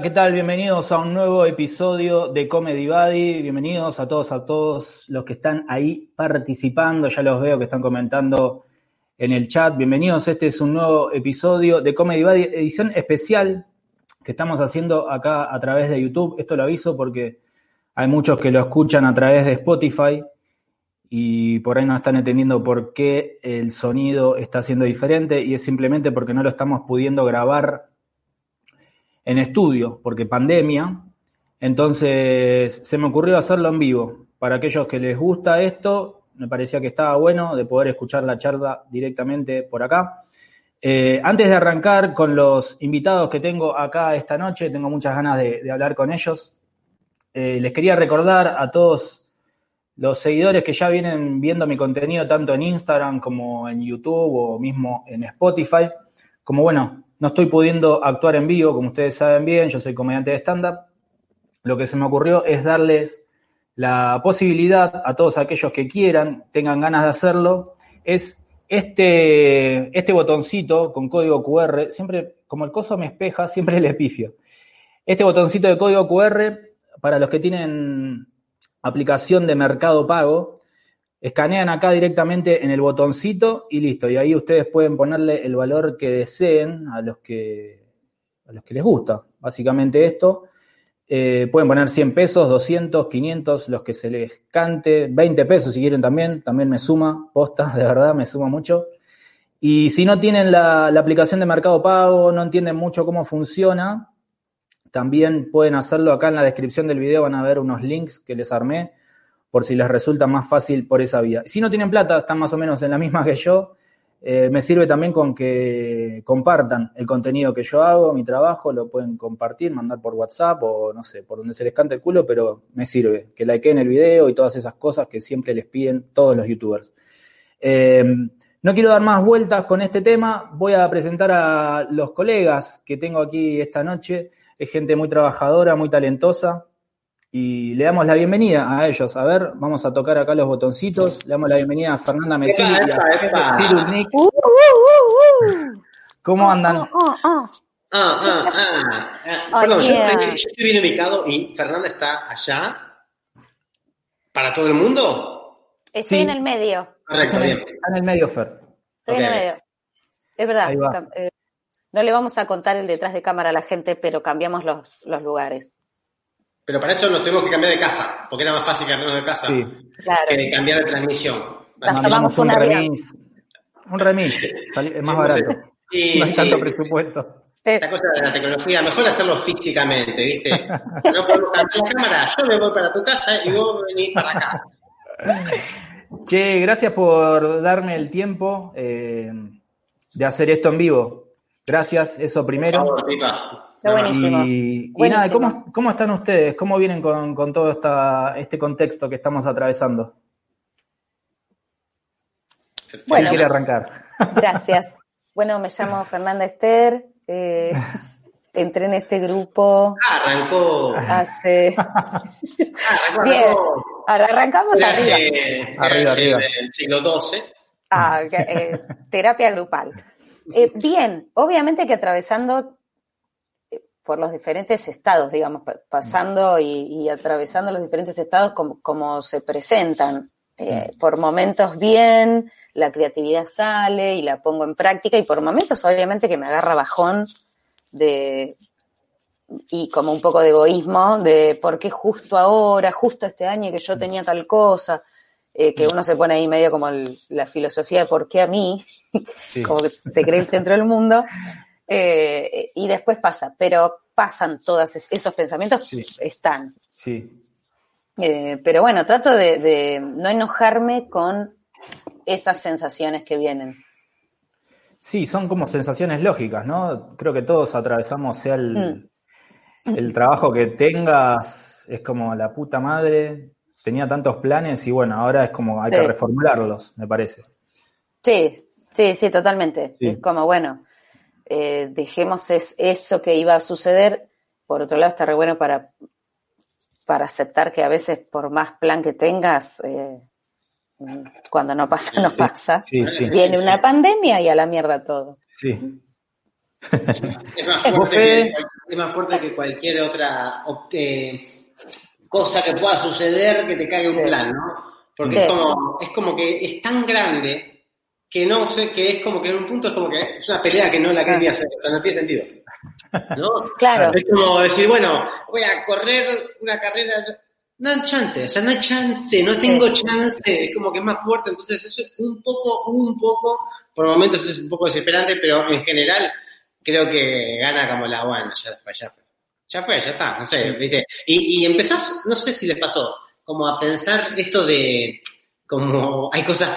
¿qué tal? Bienvenidos a un nuevo episodio de Comedy Buddy. Bienvenidos a todos, a todos los que están ahí participando. Ya los veo que están comentando en el chat. Bienvenidos, este es un nuevo episodio de Comedy Buddy, edición especial que estamos haciendo acá a través de YouTube. Esto lo aviso porque hay muchos que lo escuchan a través de Spotify y por ahí no están entendiendo por qué el sonido está siendo diferente y es simplemente porque no lo estamos pudiendo grabar en estudio, porque pandemia. Entonces se me ocurrió hacerlo en vivo. Para aquellos que les gusta esto, me parecía que estaba bueno de poder escuchar la charla directamente por acá. Eh, antes de arrancar con los invitados que tengo acá esta noche, tengo muchas ganas de, hablar con ellos. Eh, les quería recordar a todos los seguidores que ya vienen viendo mi contenido tanto en Instagram como en YouTube o mismo en Spotify, como bueno, no estoy pudiendo actuar en vivo, como ustedes saben bien, yo soy comediante de stand-up. Lo que se me ocurrió es darles la posibilidad a todos aquellos que quieran, tengan ganas de hacerlo, es este, este botoncito con código QR, siempre, como el coso me espeja, siempre le pifio. Este botoncito de código QR, para los que tienen aplicación de mercado pago, Escanean acá directamente en el botoncito y listo. Y ahí ustedes pueden ponerle el valor que deseen a los que, a los que les gusta. Básicamente esto. Eh, pueden poner 100 pesos, 200, 500, los que se les cante, 20 pesos si quieren también, también me suma, posta, de verdad, me suma mucho. Y si no tienen la, la aplicación de Mercado Pago, no entienden mucho cómo funciona, también pueden hacerlo acá en la descripción del video, van a ver unos links que les armé por si les resulta más fácil por esa vía. Si no tienen plata, están más o menos en la misma que yo, eh, me sirve también con que compartan el contenido que yo hago, mi trabajo, lo pueden compartir, mandar por WhatsApp o no sé, por donde se les cante el culo, pero me sirve que likeen el video y todas esas cosas que siempre les piden todos los youtubers. Eh, no quiero dar más vueltas con este tema, voy a presentar a los colegas que tengo aquí esta noche. Es gente muy trabajadora, muy talentosa, y le damos la bienvenida a ellos. A ver, vamos a tocar acá los botoncitos. Le damos la bienvenida a Fernanda Metil y a Cyril Nick. Uh, uh, uh, ¿Cómo andan? Ah, ah, ah. ah perdón, yo, estoy, bien ubicado y Fernanda está allá. ¿Para todo el mundo? Estoy en el medio. Correcto, bien. Está en el medio, Fer. Estoy en el medio. Es verdad. Eh, no le vamos a contar el detrás de cámara a la gente, pero cambiamos los, los lugares. Pero para eso nos tuvimos que cambiar de casa, porque era más fácil cambiarnos de casa que de cambiar de transmisión. Mandamos un remis. Un remis, es más barato. Y, no hay tanto presupuesto. Esta cosa de la tecnología, mejor hacerlo físicamente, ¿viste? No podemos cambiar la cámara, yo me voy para tu casa y vos venís para acá. Che, gracias por darme el tiempo eh, de hacer esto en vivo. Gracias, eso primero. Por favor, buenísimo. Y, nada, ¿cómo, están ustedes? ¿Cómo vienen con, todo esta, este contexto que estamos atravesando? Bueno, quiere arrancar? Gracias. Bueno, me llamo Fernanda Esther. Eh, entré en este grupo. Ah, arrancó. Hace. arrancó, Bien. Ahora arrancamos arriba. arriba, arriba. Del siglo XII. Ah, eh, terapia grupal. Eh, bien, obviamente que atravesando por los diferentes estados, digamos, pasando y, atravesando los diferentes estados como, se presentan. Eh, por momentos bien, la creatividad sale y la pongo en práctica y por momentos obviamente que me agarra bajón de y como un poco de egoísmo de por qué justo ahora, justo este año que yo tenía tal cosa, eh, que uno se pone ahí medio como la filosofía de por qué a mí, como que se cree el centro del mundo. Eh, y después pasa, pero pasan todos esos pensamientos, están. Sí. Eh, pero bueno, trato de, no enojarme con esas sensaciones que vienen. Sí, son como sensaciones lógicas, ¿no? Creo que todos atravesamos, sea el, mm. el trabajo que tengas, es como la puta madre, tenía tantos planes y bueno, ahora es como hay que reformularlos, me parece. Sí, sí, sí, totalmente. Es como, bueno, eh, dejemos eso que iba a suceder. Por otro lado, está re bueno para, para aceptar que a veces, por más plan que tengas, eh, cuando no pasa, no pasa. Viene una pandemia y a la mierda todo. Sí. Es más fuerte, que, es más fuerte que cualquier otra cosa que pueda suceder que te caiga un plan, ¿no? Porque es, como, es como que es tan grande que no sé, que es como que en un punto es como que es una pelea que no la quería hacer, o sea, no tiene sentido. ¿No? Claro. Es como decir, bueno, voy a correr una carrera, no hay chance, o sea, no hay chance, no tengo chance, es como que es más fuerte, entonces eso es un poco, un poco, por momentos es un poco desesperante, pero en general creo que gana como la, bueno, ya fue, ya fue, ya fue, ya está, no sé, ¿viste? Y, y empezás, no sé si les pasó, como a pensar esto de, como hay cosas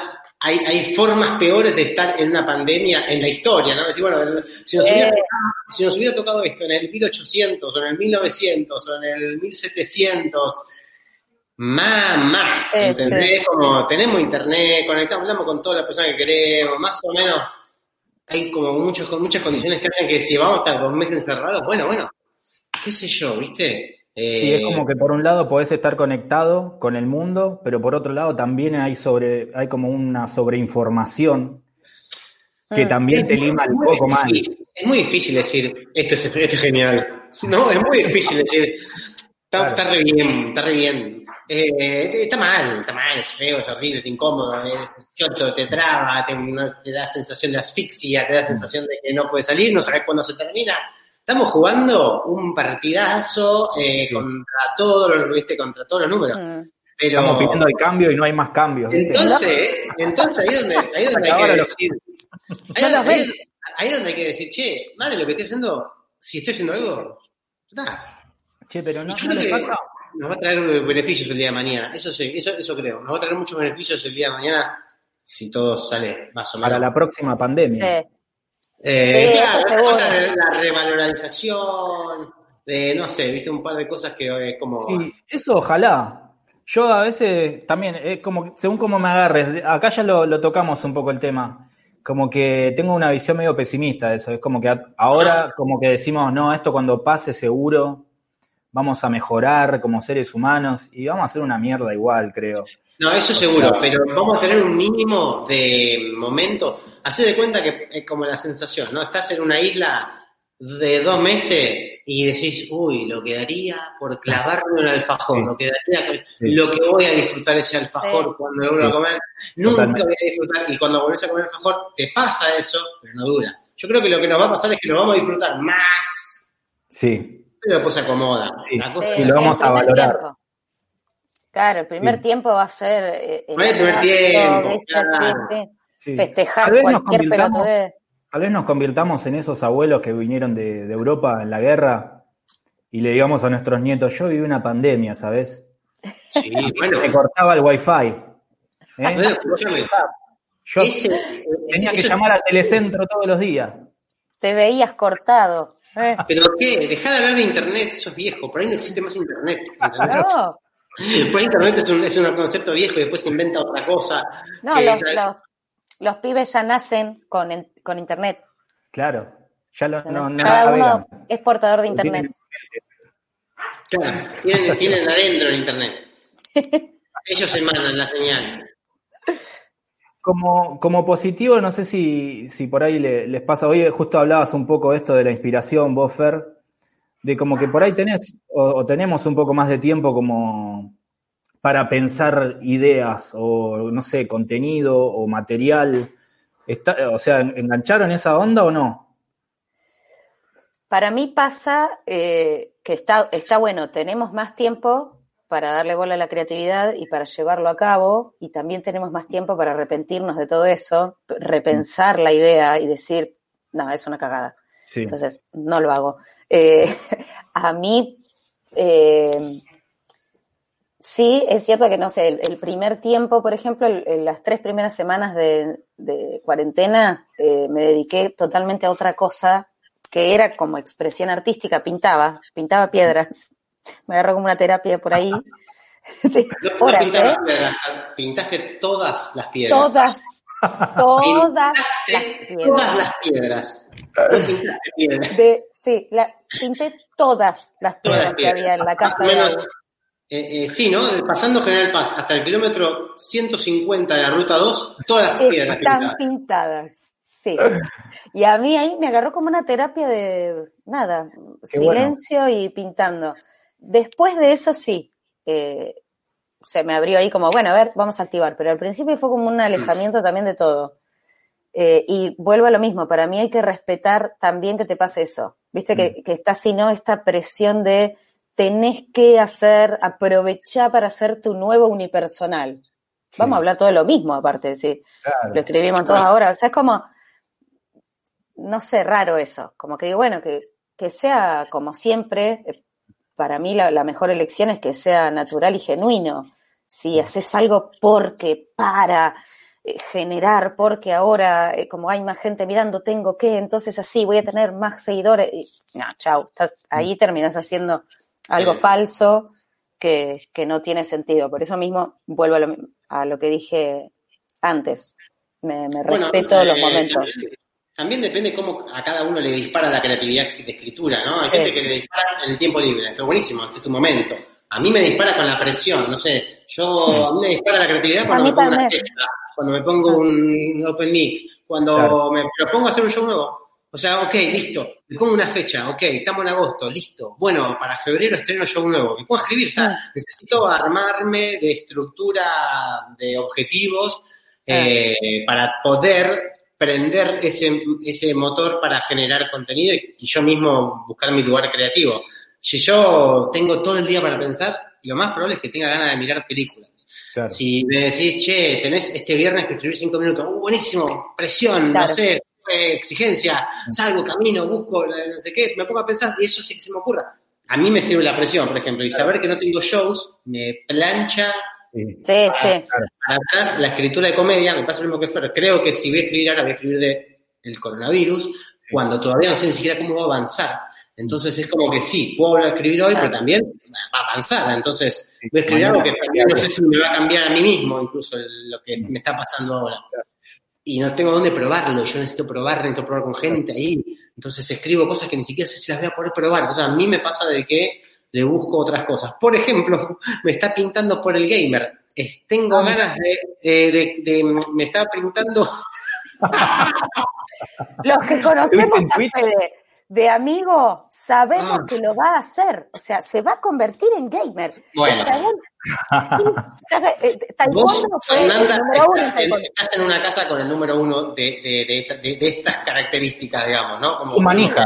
hay, hay, formas peores de estar en una pandemia en la historia, ¿no? Decir, bueno, si nos, hubiera, eh. si nos hubiera tocado esto en el 1800 o en el 1900 o en el 1700, mamá, ¿entendés? Como tenemos internet, conectamos, hablamos con todas las personas que queremos, más o menos hay como muchos, muchas condiciones que hacen que si vamos a estar dos meses encerrados, bueno, bueno, qué sé yo, ¿viste? Sí, es como que por un lado podés estar conectado con el mundo, pero por otro lado también hay sobre, hay como una sobreinformación que mm. también te lima un poco más. Es muy difícil decir esto es, esto es genial. No, es muy difícil decir está, está re bien, está re bien. Eh, está mal, está mal, es feo, es horrible, es incómodo, es choto, te traba, te, te da sensación de asfixia, te da sensación de que no puedes salir, no sabes cuándo se termina Estamos jugando un partidazo eh, contra todos los, ¿viste? contra todos los números. Mm. Pero, Estamos pidiendo el cambio y no hay más cambios. Entonces, entonces ahí es donde, ahí donde hay que decir. Ahí, ahí, ahí, donde hay que decir, che, madre, lo que estoy haciendo, si estoy haciendo algo, está. Che, pero no, no le pasa. Nos va a traer beneficios el día de mañana. Eso sí, eso, eso creo. Nos va a traer muchos beneficios el día de mañana si todo sale más o menos. Para la próxima pandemia. Sí. Eh, claro, de la revalorización, de no sé, viste un par de cosas que eh, como. Sí, eso ojalá. Yo a veces también, es como, según cómo me agarres, acá ya lo, tocamos un poco el tema. Como que tengo una visión medio pesimista de eso. Es como que ahora, como que decimos, no, esto cuando pase seguro vamos a mejorar como seres humanos y vamos a hacer una mierda igual, creo. No, eso seguro, pero vamos a tener un mínimo de momento. Hacé de cuenta que es como la sensación, ¿no? Estás en una isla de dos meses y decís, uy, lo quedaría por clavarme un alfajor, lo quedaría, lo que voy a disfrutar ese alfajor cuando lo vuelva a comer, nunca voy a disfrutar, y cuando volvés a comer alfajor, te pasa eso, pero no dura. Yo creo que lo que nos va a pasar es que lo vamos a disfrutar más. Sí, pero después se acomoda. y lo vamos a valorar. Claro, el primer tiempo va a ser. Eh, el, primer tiempo. Festejar cualquier pelotudez. Tal vez nos convirtamos en esos abuelos que vinieron de, Europa en la guerra y le digamos a nuestros nietos: Yo viví una pandemia, ¿sabes? Sí, bueno. Me cortaba el wifi. ¿eh? Yo tenía que llamar al telecentro todos los días. Te veías cortado. Eh. ¿Pero qué? Dejá de hablar de internet, eso es viejo. Por ahí no existe más internet. No. Por ahí internet es un, es un, concepto viejo y después se inventa otra cosa. No, los, los, pibes ya nacen con, con internet. Claro. Ya lo, no, cada uno es portador de internet. Claro, tienen, tienen adentro el internet. Ellos emanan la señal. Como, como positivo, no sé si, si por ahí les pasa, hoy justo hablabas un poco de esto de la inspiración, vos, de como que por ahí tenés o, tenemos un poco más de tiempo como para pensar ideas o, no sé, contenido o material. Está, o sea, ¿engancharon esa onda o no? Para mí pasa eh, que está, está bueno, tenemos más tiempo para darle bola a la creatividad y para llevarlo a cabo, y también tenemos más tiempo para arrepentirnos de todo eso, repensar la idea y decir, no, es una cagada. Entonces, no lo hago. Eh, a mí, eh, sí, es cierto que, no sé, el, primer tiempo, por ejemplo, en las tres primeras semanas de, cuarentena, eh, me dediqué totalmente a otra cosa que era como expresión artística, pintaba, pintaba piedras. Me agarró como una terapia por ahí. sí, piedras, pintaste todas las piedras. Todas, todas las piedras. Todas las piedras. sí, pinté todas las piedras, que había en la casa. Menos, eh, eh, sí, ¿no? Pasando General Paz hasta el kilómetro 150 de la ruta 2, todas las piedras están pintadas. Sí. Y a mí ahí me agarró como una terapia de nada, silencio y pintando. Después de eso sí, eh, se me abrió ahí como, bueno, a ver, vamos a activar. Pero al principio fue como un alejamiento también de todo. Eh, y vuelvo a lo mismo, para mí hay que respetar también que te pase eso. Viste que, mm. que está si no esta presión de tenés que hacer, aprovechar para hacer tu nuevo unipersonal. Vamos a hablar todo de lo mismo, aparte, sí. Lo escribimos todos ahora. O sea, es como, no sé, raro eso. Como que digo, bueno, que, que sea como siempre, eh, para mí la, mejor elección es que sea natural y genuino. Si haces algo porque para, eh, generar porque ahora, eh, como hay más gente mirando, tengo que, entonces así voy a tener más seguidores. Y, no, chau, ahí mm. terminas haciendo algo falso que, que, no tiene sentido. Por eso mismo vuelvo a lo, que dije antes. Me, respeto los eh, momentos. También, depende cómo a cada uno le dispara la creatividad de escritura, ¿no? Hay gente que le dispara en el tiempo libre. Esto es buenísimo, este es tu momento. A mí me dispara con la presión, no sé. Yo, a mí me dispara la creatividad cuando me pongo una cuando me pongo un open mic, cuando me propongo hacer un show nuevo. O sea, ok, listo, me pongo una fecha, ok, estamos en agosto, listo. Bueno, para febrero estreno show nuevo. Me puedo escribir, o sea, ah. necesito armarme de estructura de objetivos ah. eh, para poder prender ese, ese motor para generar contenido y, yo mismo buscar mi lugar creativo. Si yo tengo todo el día para pensar, lo más probable es que tenga ganas de mirar películas. Si me decís, che, tenés este viernes que escribir cinco minutos, uh, buenísimo, presión, no sé, exigencia, salgo, camino, busco, no sé qué, me pongo a pensar y eso sí que se me ocurra. A mí me sirve la presión, por ejemplo, y saber que no tengo shows me plancha sí, para, sí. atrás la escritura de comedia, me pasa lo mismo que Fer. Creo que si voy a escribir ahora, voy a escribir de el coronavirus, cuando todavía no sé ni siquiera cómo voy a avanzar. Entonces es como que sí, puedo escribir hoy, pero también va a avanzar. Entonces voy a escribir algo que también no sé si me va a cambiar a mí mismo, incluso lo que me está pasando ahora. Y no tengo dónde probarlo, yo necesito probar, necesito probar con gente ahí. Entonces escribo cosas que ni siquiera sé si las voy a poder probar. Entonces a mí me pasa de que le busco otras cosas. Por ejemplo, me está pintando por el gamer. tengo ah. ganas de, de, me está pintando. Los que conocemos a Fede, de amigo, sabemos ah. que lo va a hacer. O sea, se va a convertir en gamer. Bueno. Eh, estás, en, una casa con el número uno de, de, de, estas características, digamos, ¿no? Como manija.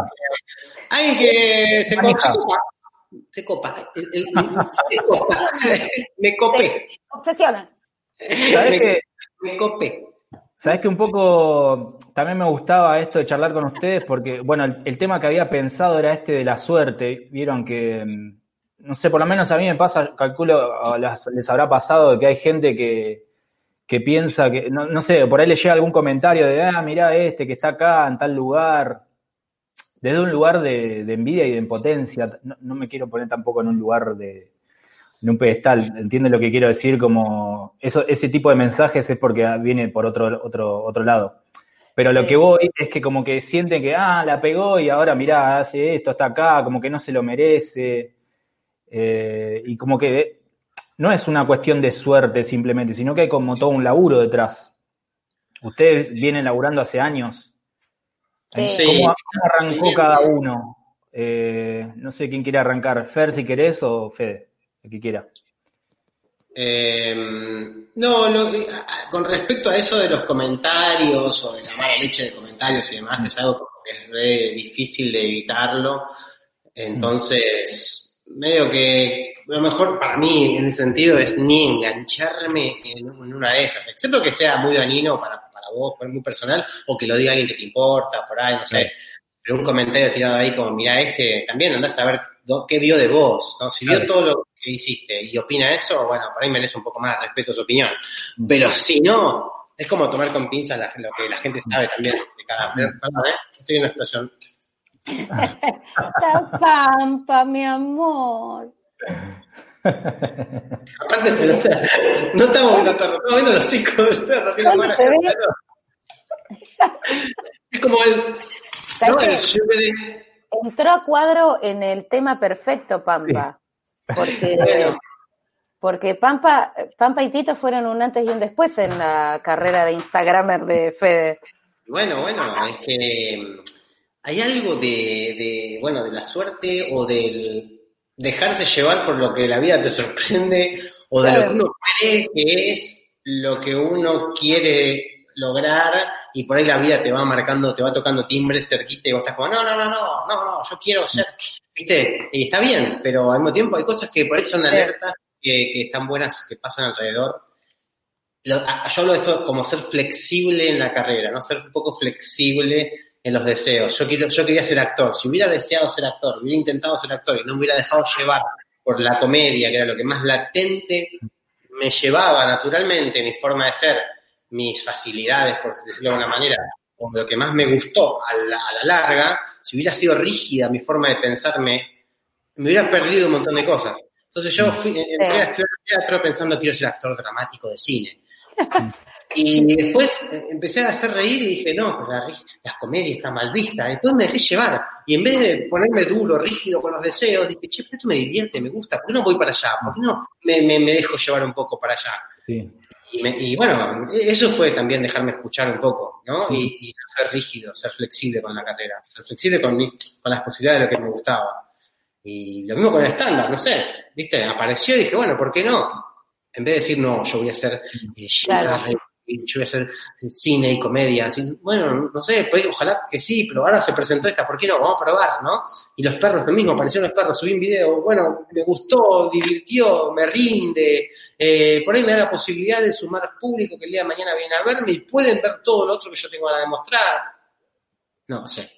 Alguien que se copa. Se copa. se copa. me copé. obsesiona. ¿Sabes me, me copé. Sabes que un poco también me gustaba esto de charlar con ustedes porque, bueno, el, tema que había pensado era este de la suerte. Vieron que, mm, no sé, por lo menos a mí me pasa, calculo, les habrá pasado de que hay gente que, que piensa que, no, no, sé, por ahí le llega algún comentario de, ah, mirá este que está acá en tal lugar, desde un lugar de, envidia y de impotencia. no me quiero poner tampoco en un lugar de, en un pedestal. ¿Entiendes lo que quiero decir? Como eso, ese tipo de mensajes es porque viene por otro, otro, otro lado. Pero lo que voy es que como que sienten que, ah, la pegó y ahora mirá, hace esto, está acá, como que no se lo merece. Eh, y como que no es una cuestión de suerte simplemente, sino que hay como todo un laburo detrás. Ustedes vienen laburando hace años. ¿Cómo, arrancó cada uno? Eh, no sé quién quiere arrancar, Fer si querés o Fede el que quiera. Em, no, con respecto a eso de los comentarios o de la mala leche de comentarios y demás, es algo que es re difícil de evitarlo. Entonces, medio que lo mejor para mí en ese sentido es ni engancharme en, una de esas, excepto que sea muy dañino para, para vos, muy personal, o que lo diga alguien que te importa, por ahí, no sé. pero un comentario tirado ahí como, mira, este, también andás a ver qué vio de vos, ¿no? Si vio todo lo que hiciste y opina eso, bueno, por ahí merece un poco más de respeto a su opinión. Mm. Pero si no, es como tomar con pinzas lo que la gente sabe también de cada... Perdón, ¿eh? Estoy en una situación... La pampa, mi amor. Aparte se nota, no estamos viendo el perro, estamos viendo los la Es como el... No, el Entró a cuadro en el tema perfecto, Pampa. Porque, porque Pampa, Pampa y Tito fueron un antes y un después en la carrera de Instagramer de Fede. Bueno, bueno, es que hay algo de, de, bueno, de la suerte o del dejarse llevar por lo que la vida te sorprende o de lo que uno cree que es lo que uno quiere lograr y por ahí la vida te va marcando, te va tocando timbres cerquita y vos estás como, no, no, no, no, no, no, yo quiero ser, viste, y está bien, pero al mismo tiempo hay cosas que por ahí son alertas que, que están buenas, que pasan alrededor. yo hablo de esto como ser flexible en la carrera, ¿no? Ser un poco flexible en los deseos. Yo, quiero, yo quería ser actor. Si hubiera deseado ser actor, hubiera intentado ser actor y no me hubiera dejado llevar por la comedia, que era lo que más latente me llevaba naturalmente, mi forma de ser, mis facilidades, por decirlo de alguna manera, o lo que más me gustó a la, larga, si hubiera sido rígida mi forma de pensarme, me hubiera perdido un montón de cosas. Entonces yo fui, entré a estudiar teatro pensando quiero ser actor dramático de cine. Y después eh, empecé a hacer reír y dije, no, la, la comedia está mal vista. Después me dejé llevar. Y en vez de ponerme duro, rígido con los deseos, dije, che, esto me divierte, me gusta. ¿Por qué no voy para allá? ¿Por qué no me, me, me dejo llevar un poco para allá? Sí. Y, bueno, eso fue también dejarme escuchar un poco, ¿no? Y, no ser rígido, ser flexible con la carrera, ser flexible con, mi, con las posibilidades de lo que me gustaba. Y lo mismo con el estándar, no sé, ¿viste? Apareció y dije, bueno, ¿por qué no? En vez de decir, no, yo voy a eh, yo voy a hacer cine y comedia. bueno, no sé, pues, ojalá que sí, pero ahora se presentó esta, ¿por qué no? Vamos a probar, ¿no? Y los perros, lo mismo, aparecieron los perros, subí un video, bueno, me gustó, divirtió, me rinde, eh, por ahí me da la posibilidad de sumar público que el día de mañana viene a verme y pueden ver todo lo otro que yo tengo para demostrar. No sé.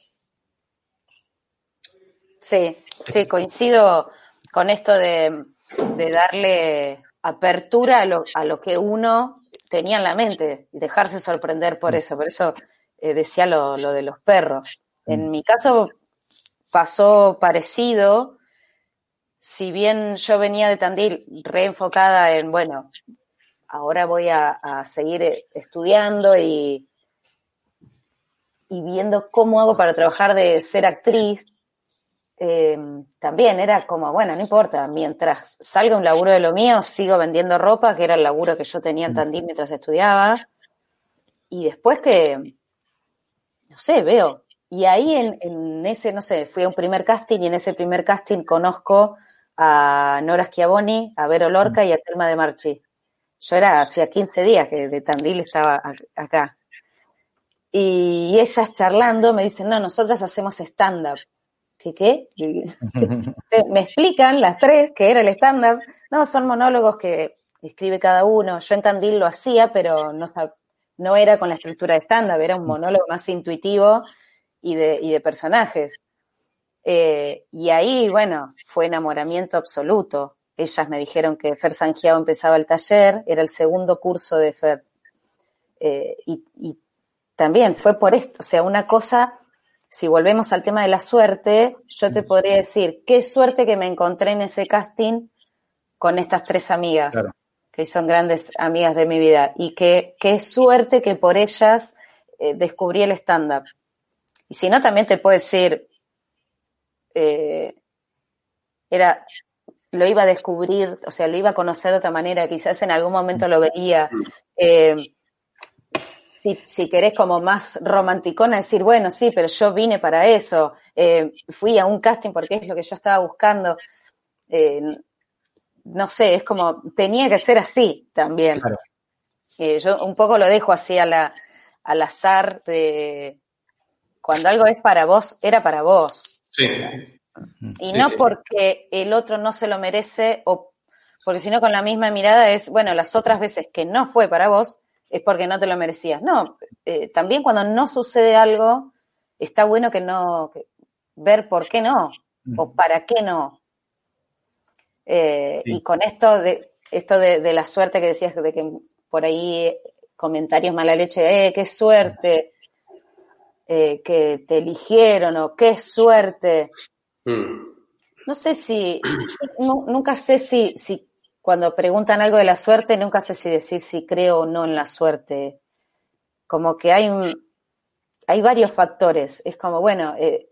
Sí, sí, coincido con esto de, darle apertura a lo, a lo que uno tenía en la mente y dejarse sorprender por mm. eso. Por eso eh, decía lo, lo, de los perros. En mm. mi caso pasó parecido, si bien yo venía de Tandil reenfocada en, bueno, ahora voy a, seguir eh, estudiando y, y viendo cómo hago para trabajar de ser actriz, eh, también era como, bueno, no importa, mientras salga un laburo de lo mío, sigo vendiendo ropa, que era el laburo que yo tenía en mm. Tandil mientras estudiaba. Y después que, no sé, veo. Y ahí en, ese, no sé, fui a un primer casting y en ese primer casting conozco a Nora Schiavoni, a Vero Lorca mm. y a Telma de Marchi. Yo era hacía 15 días que de Tandil estaba acá. Y ellas charlando me dicen, no, nosotras hacemos stand-up. ¿Qué qué? me explican las tres que era el stand-up. No, son monólogos que escribe cada uno. Yo en Tandil lo hacía, pero no, no era con la estructura de stand-up, era un monólogo más intuitivo y de, y de personajes. Eh, y ahí, bueno, fue enamoramiento absoluto. Ellas me dijeron que Fer Sangiao empezaba el taller, era el segundo curso de Fer. Eh, y, y también fue por esto, o sea, una cosa si volvemos al tema de la suerte, yo te podría decir, qué suerte que me encontré en ese casting con estas tres amigas, que son grandes amigas de mi vida, y que qué suerte que por ellas eh, descubrí el stand-up. Y si no, también te puedo decir, eh, era, lo iba a descubrir, o sea, lo iba a conocer de otra manera, quizás en algún momento lo veía. Eh, si, si querés como más romanticona, decir, bueno, sí, pero yo vine para eso, eh, fui a un casting porque es lo que yo estaba buscando. Eh, no sé, es como, tenía que ser así también. Eh, yo un poco lo dejo así a la, al azar de cuando algo es para vos, era para vos. Sí. Y no porque el otro no se lo merece o porque si no con la misma mirada es, bueno, las otras veces que no fue para vos, es porque no te lo merecías. No, eh, también cuando no sucede algo está bueno que no, que- ver por qué no, o para qué no. Eh, Sí. Y con esto de, esto de, de la suerte que decías, de que por ahí eh, comentarios mala leche, eh, qué suerte, eh, que te eligieron, o qué suerte. Mm. No sé si, yo nu- nunca sé si, si cuando preguntan algo de la suerte, nunca sé si decir si creo o no en la suerte. Como que hay, un- hay varios factores. Es como, bueno, eh,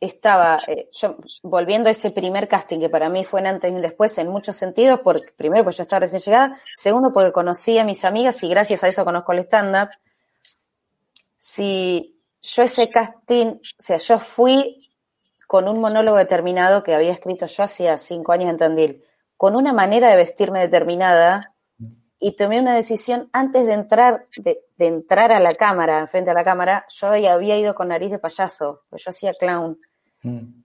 estaba, eh, yo volviendo a ese primer casting que para mí fue en antes y un después en muchos sentidos, porque primero porque yo estaba recién llegada, segundo porque conocí a mis amigas y gracias a eso conozco el stand-up. Si yo ese casting, o sea, yo fui con un monólogo determinado que había escrito yo hacía cinco años en Tandil, con una manera de vestirme determinada y tomé una decisión antes de entrar, de, de entrar a la cámara, frente a la cámara, yo había, ido con nariz de payaso, pues yo hacía clown. Mm.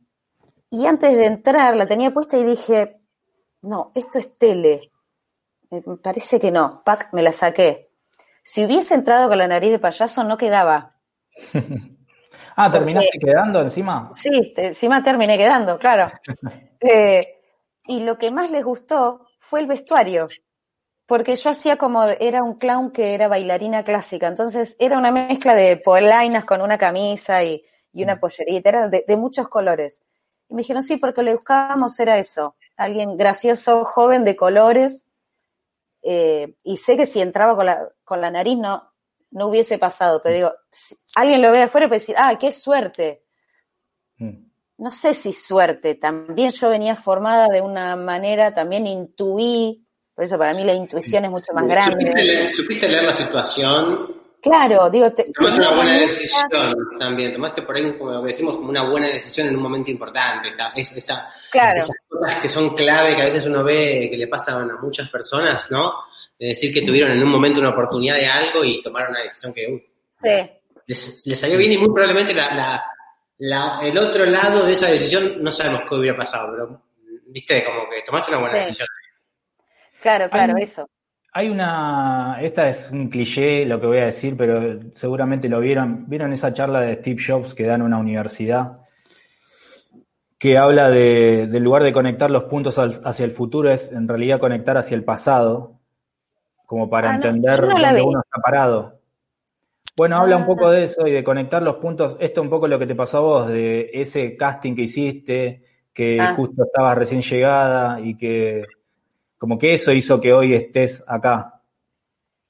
Y antes de entrar la tenía puesta y dije, no, esto es tele. Me parece que no. Pac, me la saqué. Si hubiese entrado con la nariz de payaso, no quedaba. Ah, ¿terminaste quedando encima? Sí, encima terminé quedando, claro. Eh, y lo que más les gustó fue el vestuario, porque yo hacía como, era un clown que era bailarina clásica, entonces era una mezcla de polainas con una camisa y, y una pollerita, era de, de muchos colores. Y me dijeron, sí, porque lo que buscábamos era eso, alguien gracioso, joven, de colores, eh, y sé que si entraba con la, con la nariz no, no hubiese pasado, pero digo, si alguien lo ve de afuera y puede decir, ah, qué suerte Mm. No sé si suerte, también yo venía formada de una manera, también intuí, por eso para mí la intuición es mucho más ¿Supiste grande. leer, supiste leer la situación? Claro, digo, te, Tomaste una buena decisión también. Tomaste por ahí, como lo que decimos, como una buena decisión en un momento importante. Es- esa, Claro, Esas cosas que son clave, que a veces uno ve que le pasan a muchas personas, ¿no? De decir que tuvieron en un momento una oportunidad de algo y tomaron una decisión que uh, sí, les, les salió bien y muy probablemente la, la- la- el otro lado de esa decisión no sabemos qué hubiera pasado, pero viste, como que tomaste una buena Sí. decisión. claro, claro, Hay- eso. Hay una, esta es un cliché lo que voy a decir, pero seguramente lo vieron. ¿Vieron esa charla de Steve Jobs que da en una universidad? Que habla de, del lugar de conectar los puntos al- hacia el futuro es en realidad conectar hacia el pasado, como para Ah, no, entender no dónde vi. uno está parado. Bueno, habla un Ah. poco de eso y de conectar los puntos. Esto un poco lo que te pasó a vos, de ese casting que hiciste, que Ah. justo estabas recién llegada y que como que eso hizo que hoy estés acá,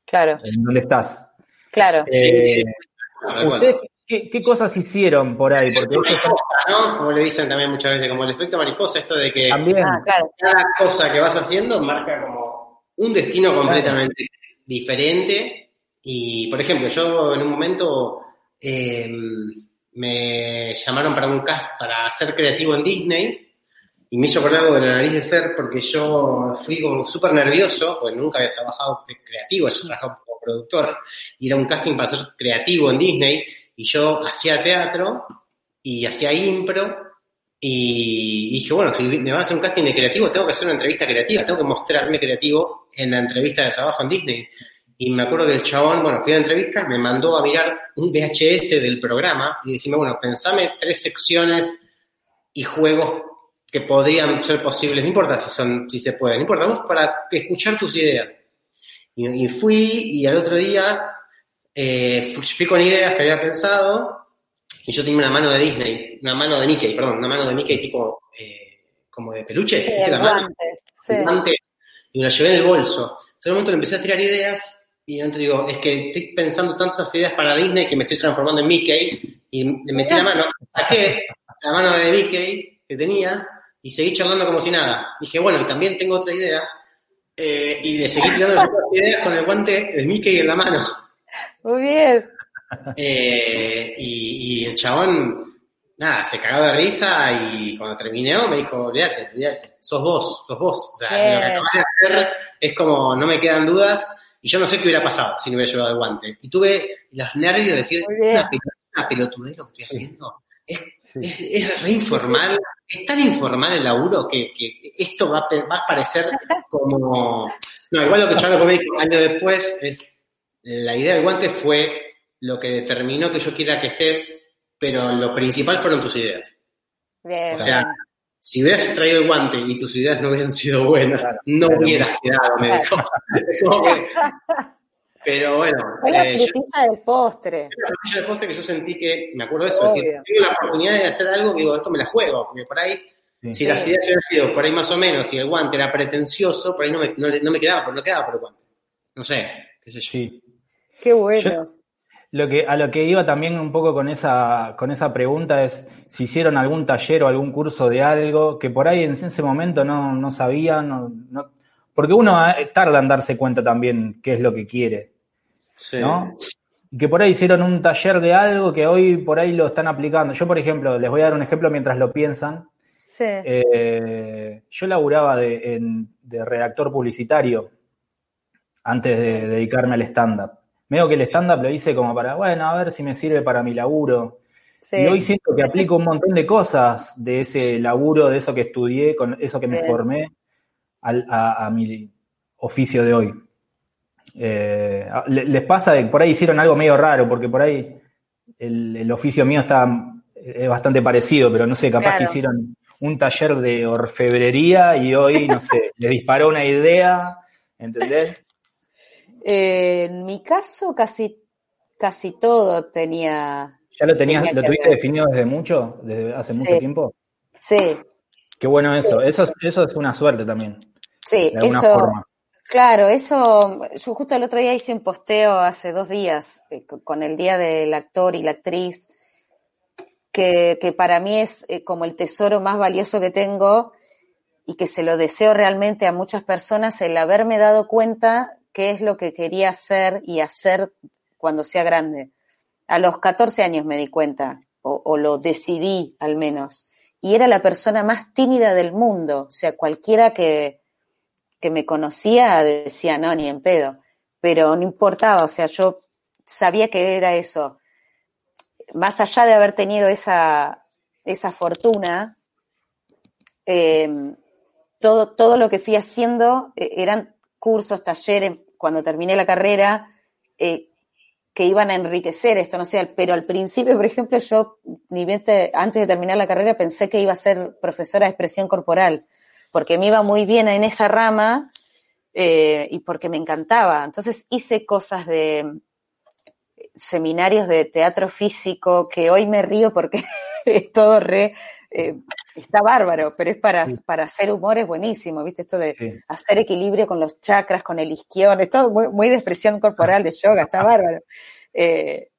Claro, en donde estás. claro. Sí, Eh, sí. ¿Ustedes qué, qué cosas hicieron por ahí? Porque esto está- ¿no? Como le dicen también muchas veces, como el efecto mariposa, esto de que también. Ah, claro, cada cosa que vas haciendo marca como un destino completamente diferente. Y, por ejemplo, yo en un momento eh, me llamaron para un cast para ser creativo en Disney y me hizo acordar algo de la nariz de Fer porque yo fui como súper nervioso, porque nunca había trabajado de creativo, yo trabajaba como productor y era un casting para ser creativo en Disney y yo hacía teatro y hacía impro y dije, bueno, si me van a hacer un casting de creativo, tengo que hacer una entrevista creativa, tengo que mostrarme creativo en la entrevista de trabajo en Disney. Y me acuerdo que el chabón, bueno, fui a la entrevista, me mandó a mirar un VHS del programa y decirme, bueno, pensame tres secciones y juegos que podrían ser posibles, no importa si son, si se pueden, no importa, vos para escuchar tus ideas. Y, y fui y al otro día eh, fui, con ideas que había pensado y yo tenía una mano de Disney, una mano de Mickey, perdón, una mano de Mickey tipo eh, como de peluche, sí, ¿viste el la mano? sí. y me lo llevé en el bolso. En un momento le empecé a tirar ideas y repente digo, es que estoy pensando tantas ideas para Disney que me estoy transformando en Mickey y le metí la mano, saqué la mano de Mickey que tenía y seguí charlando como si nada. Dije, bueno, y también tengo otra idea eh, y le seguí tirando las ideas con el guante de Mickey en la mano. Muy bien. Eh, y, y el chabón, nada, se cagó de risa y cuando terminó me dijo, olvídate, olvídate, sos vos, sos vos. O sea, lo que Bien. acabas de hacer es como, no me quedan dudas y yo no sé qué hubiera pasado si no hubiera llevado el guante. Y tuve los nervios de decir, una, pel- una pelotudez lo que estoy haciendo. Es, Sí. es, es re informal, es tan informal el laburo que, que esto va a, pe- va a parecer como... No, igual lo que yo lo dijo años después es, la idea del guante fue lo que determinó que yo quiera que estés pero lo principal fueron tus ideas. Bien, O sea. Si hubieras traído el guante y tus ideas no hubieran sido buenas, Claro, no claro. hubieras quedado, me dijo. Pero bueno, Fue la eh, yo- del postre. la frutilla de postre que yo sentí que, me acuerdo de eso, es decir, Obvio. tengo la oportunidad de hacer algo digo, esto me la juego, porque por ahí, Sí. si las ideas hubieran sido por ahí más o menos, y el guante era pretencioso, por ahí no me, no, no me quedaba, no quedaba por el guante. No sé, qué sé yo. Sí. Qué bueno. Lo que, a lo que iba también un poco con esa, con esa pregunta es si hicieron algún taller o algún curso de algo que por ahí en ese momento no, no sabían, no- no- porque uno eh, tarda en darse cuenta también qué es lo que quiere, Sí. ¿no? Y que por ahí hicieron un taller de algo que hoy por ahí lo están aplicando. Yo, por ejemplo, les voy a dar un ejemplo mientras lo piensan. Sí. Eh, yo laburaba de, en- de redactor publicitario antes de dedicarme al stand-up. Veo que el stand-up lo hice como para, bueno, a ver si me sirve para mi laburo. Sí. Y hoy siento que aplico un montón de cosas de ese laburo, de eso que estudié, con eso que me formé al- a, a mi oficio de hoy. Eh, les pasa de que por ahí hicieron algo medio raro, porque por ahí el, el oficio mío está es bastante parecido, pero no sé, capaz Claro. que hicieron un taller de orfebrería y hoy, no sé, les disparó una idea, ¿entendés? Eh, en mi caso, casi, casi todo tenía. ¿Ya lo tenías, Tenía lo tuviste ver. definido desde mucho, desde hace Sí. mucho tiempo? Sí, Qué bueno eso, eso, es- eso es una suerte también, sí, de alguna eso. forma. Claro, eso. Yo justo el otro día hice un posteo hace dos días eh, co- con el día del actor y la actriz, que, que para mí es eh, como el tesoro más valioso que tengo y que se lo deseo realmente a muchas personas, el haberme dado cuenta qué es lo que quería hacer y hacer cuando sea grande. A los 14 años me di cuenta, o, lo decidí al menos, y era la persona más tímida del mundo, o sea, cualquiera que, que me conocía decía, no, ni en pedo, pero no importaba, o sea, yo sabía que era eso. Más allá de haber tenido esa, esa fortuna, eh, todo, todo lo que fui haciendo eh, eran cursos, talleres, cuando terminé la carrera, eh, que iban a enriquecer esto, no sé, pero al principio, por ejemplo, yo, ni bien te- antes de terminar la carrera, pensé que iba a ser profesora de expresión corporal, porque me iba muy bien en esa rama eh, y porque me encantaba. Entonces hice cosas de seminarios de teatro físico que hoy me río porque es todo re, eh, está bárbaro, pero es para, Sí. para hacer humor es buenísimo, ¿viste? Esto de Sí. hacer equilibrio con los chakras, con el isquión, es todo muy, muy de expresión corporal, de yoga, está bárbaro. Eh,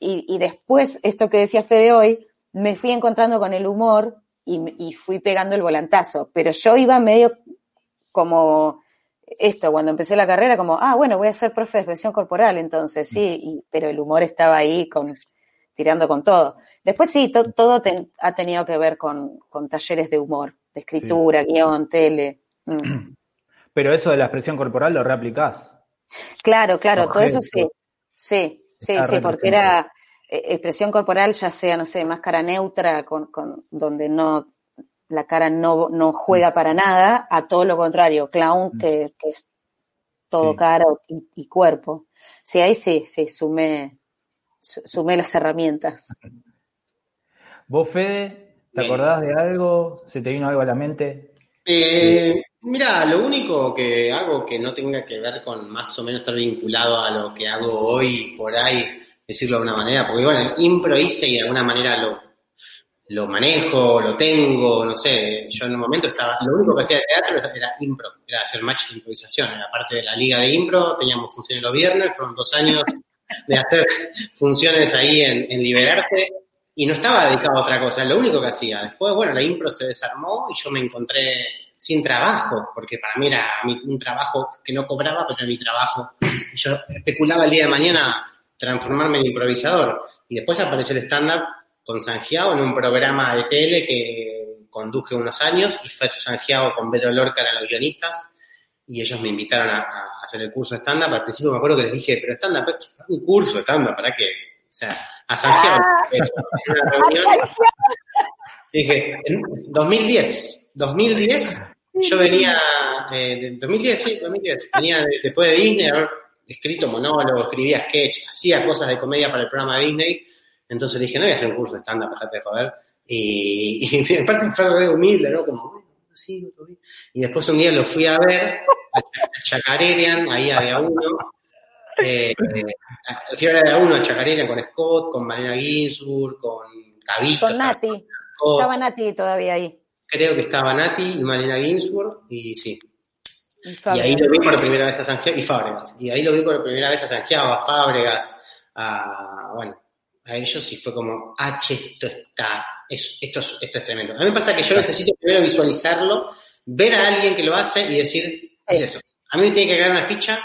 y, y después, esto que decía Fede hoy, me fui encontrando con el humor y, y fui pegando el volantazo, pero yo iba medio como esto, cuando empecé la carrera, como, ah, bueno, voy a ser profe de expresión corporal, entonces sí, y- pero el humor estaba ahí con, tirando con todo. Después sí, to- todo ten- ha tenido que ver con, con talleres de humor, de escritura, guion, tele. Mm. Pero eso de la expresión corporal lo reaplicás. Claro, claro, todo eso sí. Sí, sí, Está sí, porque era eh, expresión corporal, ya sea, no sé, máscara neutra, con, con, donde no, la cara no, no juega para nada, a todo lo contrario, clown, que, que es todo Sí. cara y, y cuerpo. Sí, ahí sí, sí, sumé, su- sumé las herramientas. ¿Vos, Fede, te Bien. acordás de algo? ¿Se te vino algo a la mente? Eh, mira, lo único que hago que no tenga que ver con más o menos estar vinculado a lo que hago hoy, por ahí, decirlo de alguna manera, porque bueno, impro hice y de alguna manera lo, lo manejo, lo tengo, no sé, yo en un momento estaba, lo único que hacía de teatro era- era impro, era hacer match de improvisación, era parte de la liga de impro, teníamos funciones los viernes, fueron dos años de hacer funciones ahí en, en Liberarte, y no estaba dedicado a otra cosa, lo único que hacía. Después, bueno, la impro se desarmó y yo me encontré sin trabajo, porque para mí era un trabajo que no cobraba, pero era mi trabajo. Yo especulaba el día de mañana transformarme en improvisador. Y después apareció el stand-up con Sangiao en un programa de tele que conduje unos años y fue Sangiao con Pedro Lorca eran los guionistas y ellos me invitaron a, a hacer el curso stand-up. Al principio me acuerdo que les dije, pero stand-up, un curso de stand-up, ¿para qué? O sea, a Sangiao en una reunión dije, en 2010, 2010, yo venía, eh, de 2010, sí, 2010, venía de- después de Disney, haber escrito monólogo, escribía sketch, hacía cosas de comedia para el programa de Disney, Entonces dije, no voy a hacer un curso de stand-up, de joder. Y, y en parte fue humilde, ¿no? Como, todo bien. Y después un día lo fui a ver, a Chacarerian, ahí a de a uno. Eh, fui a ver a de a uno a Chacarerian con Scott, con Marina Ginsburg, con Cabito. Con Nati. Estaba Nati todavía ahí. Creo que estaba Nati y Marina Ginsburg, y sí. Y, y ahí lo vi por primera vez a Santiago, y Fábregas. Y ahí lo vi por primera vez a Santiago, a Fábregas, a, bueno, a ellos y fue como, H, esto está, es, esto, es, esto es tremendo. A mí me pasa que yo necesito primero visualizarlo, ver a alguien que lo hace y decir, es eso. A mí me tiene que caer una ficha,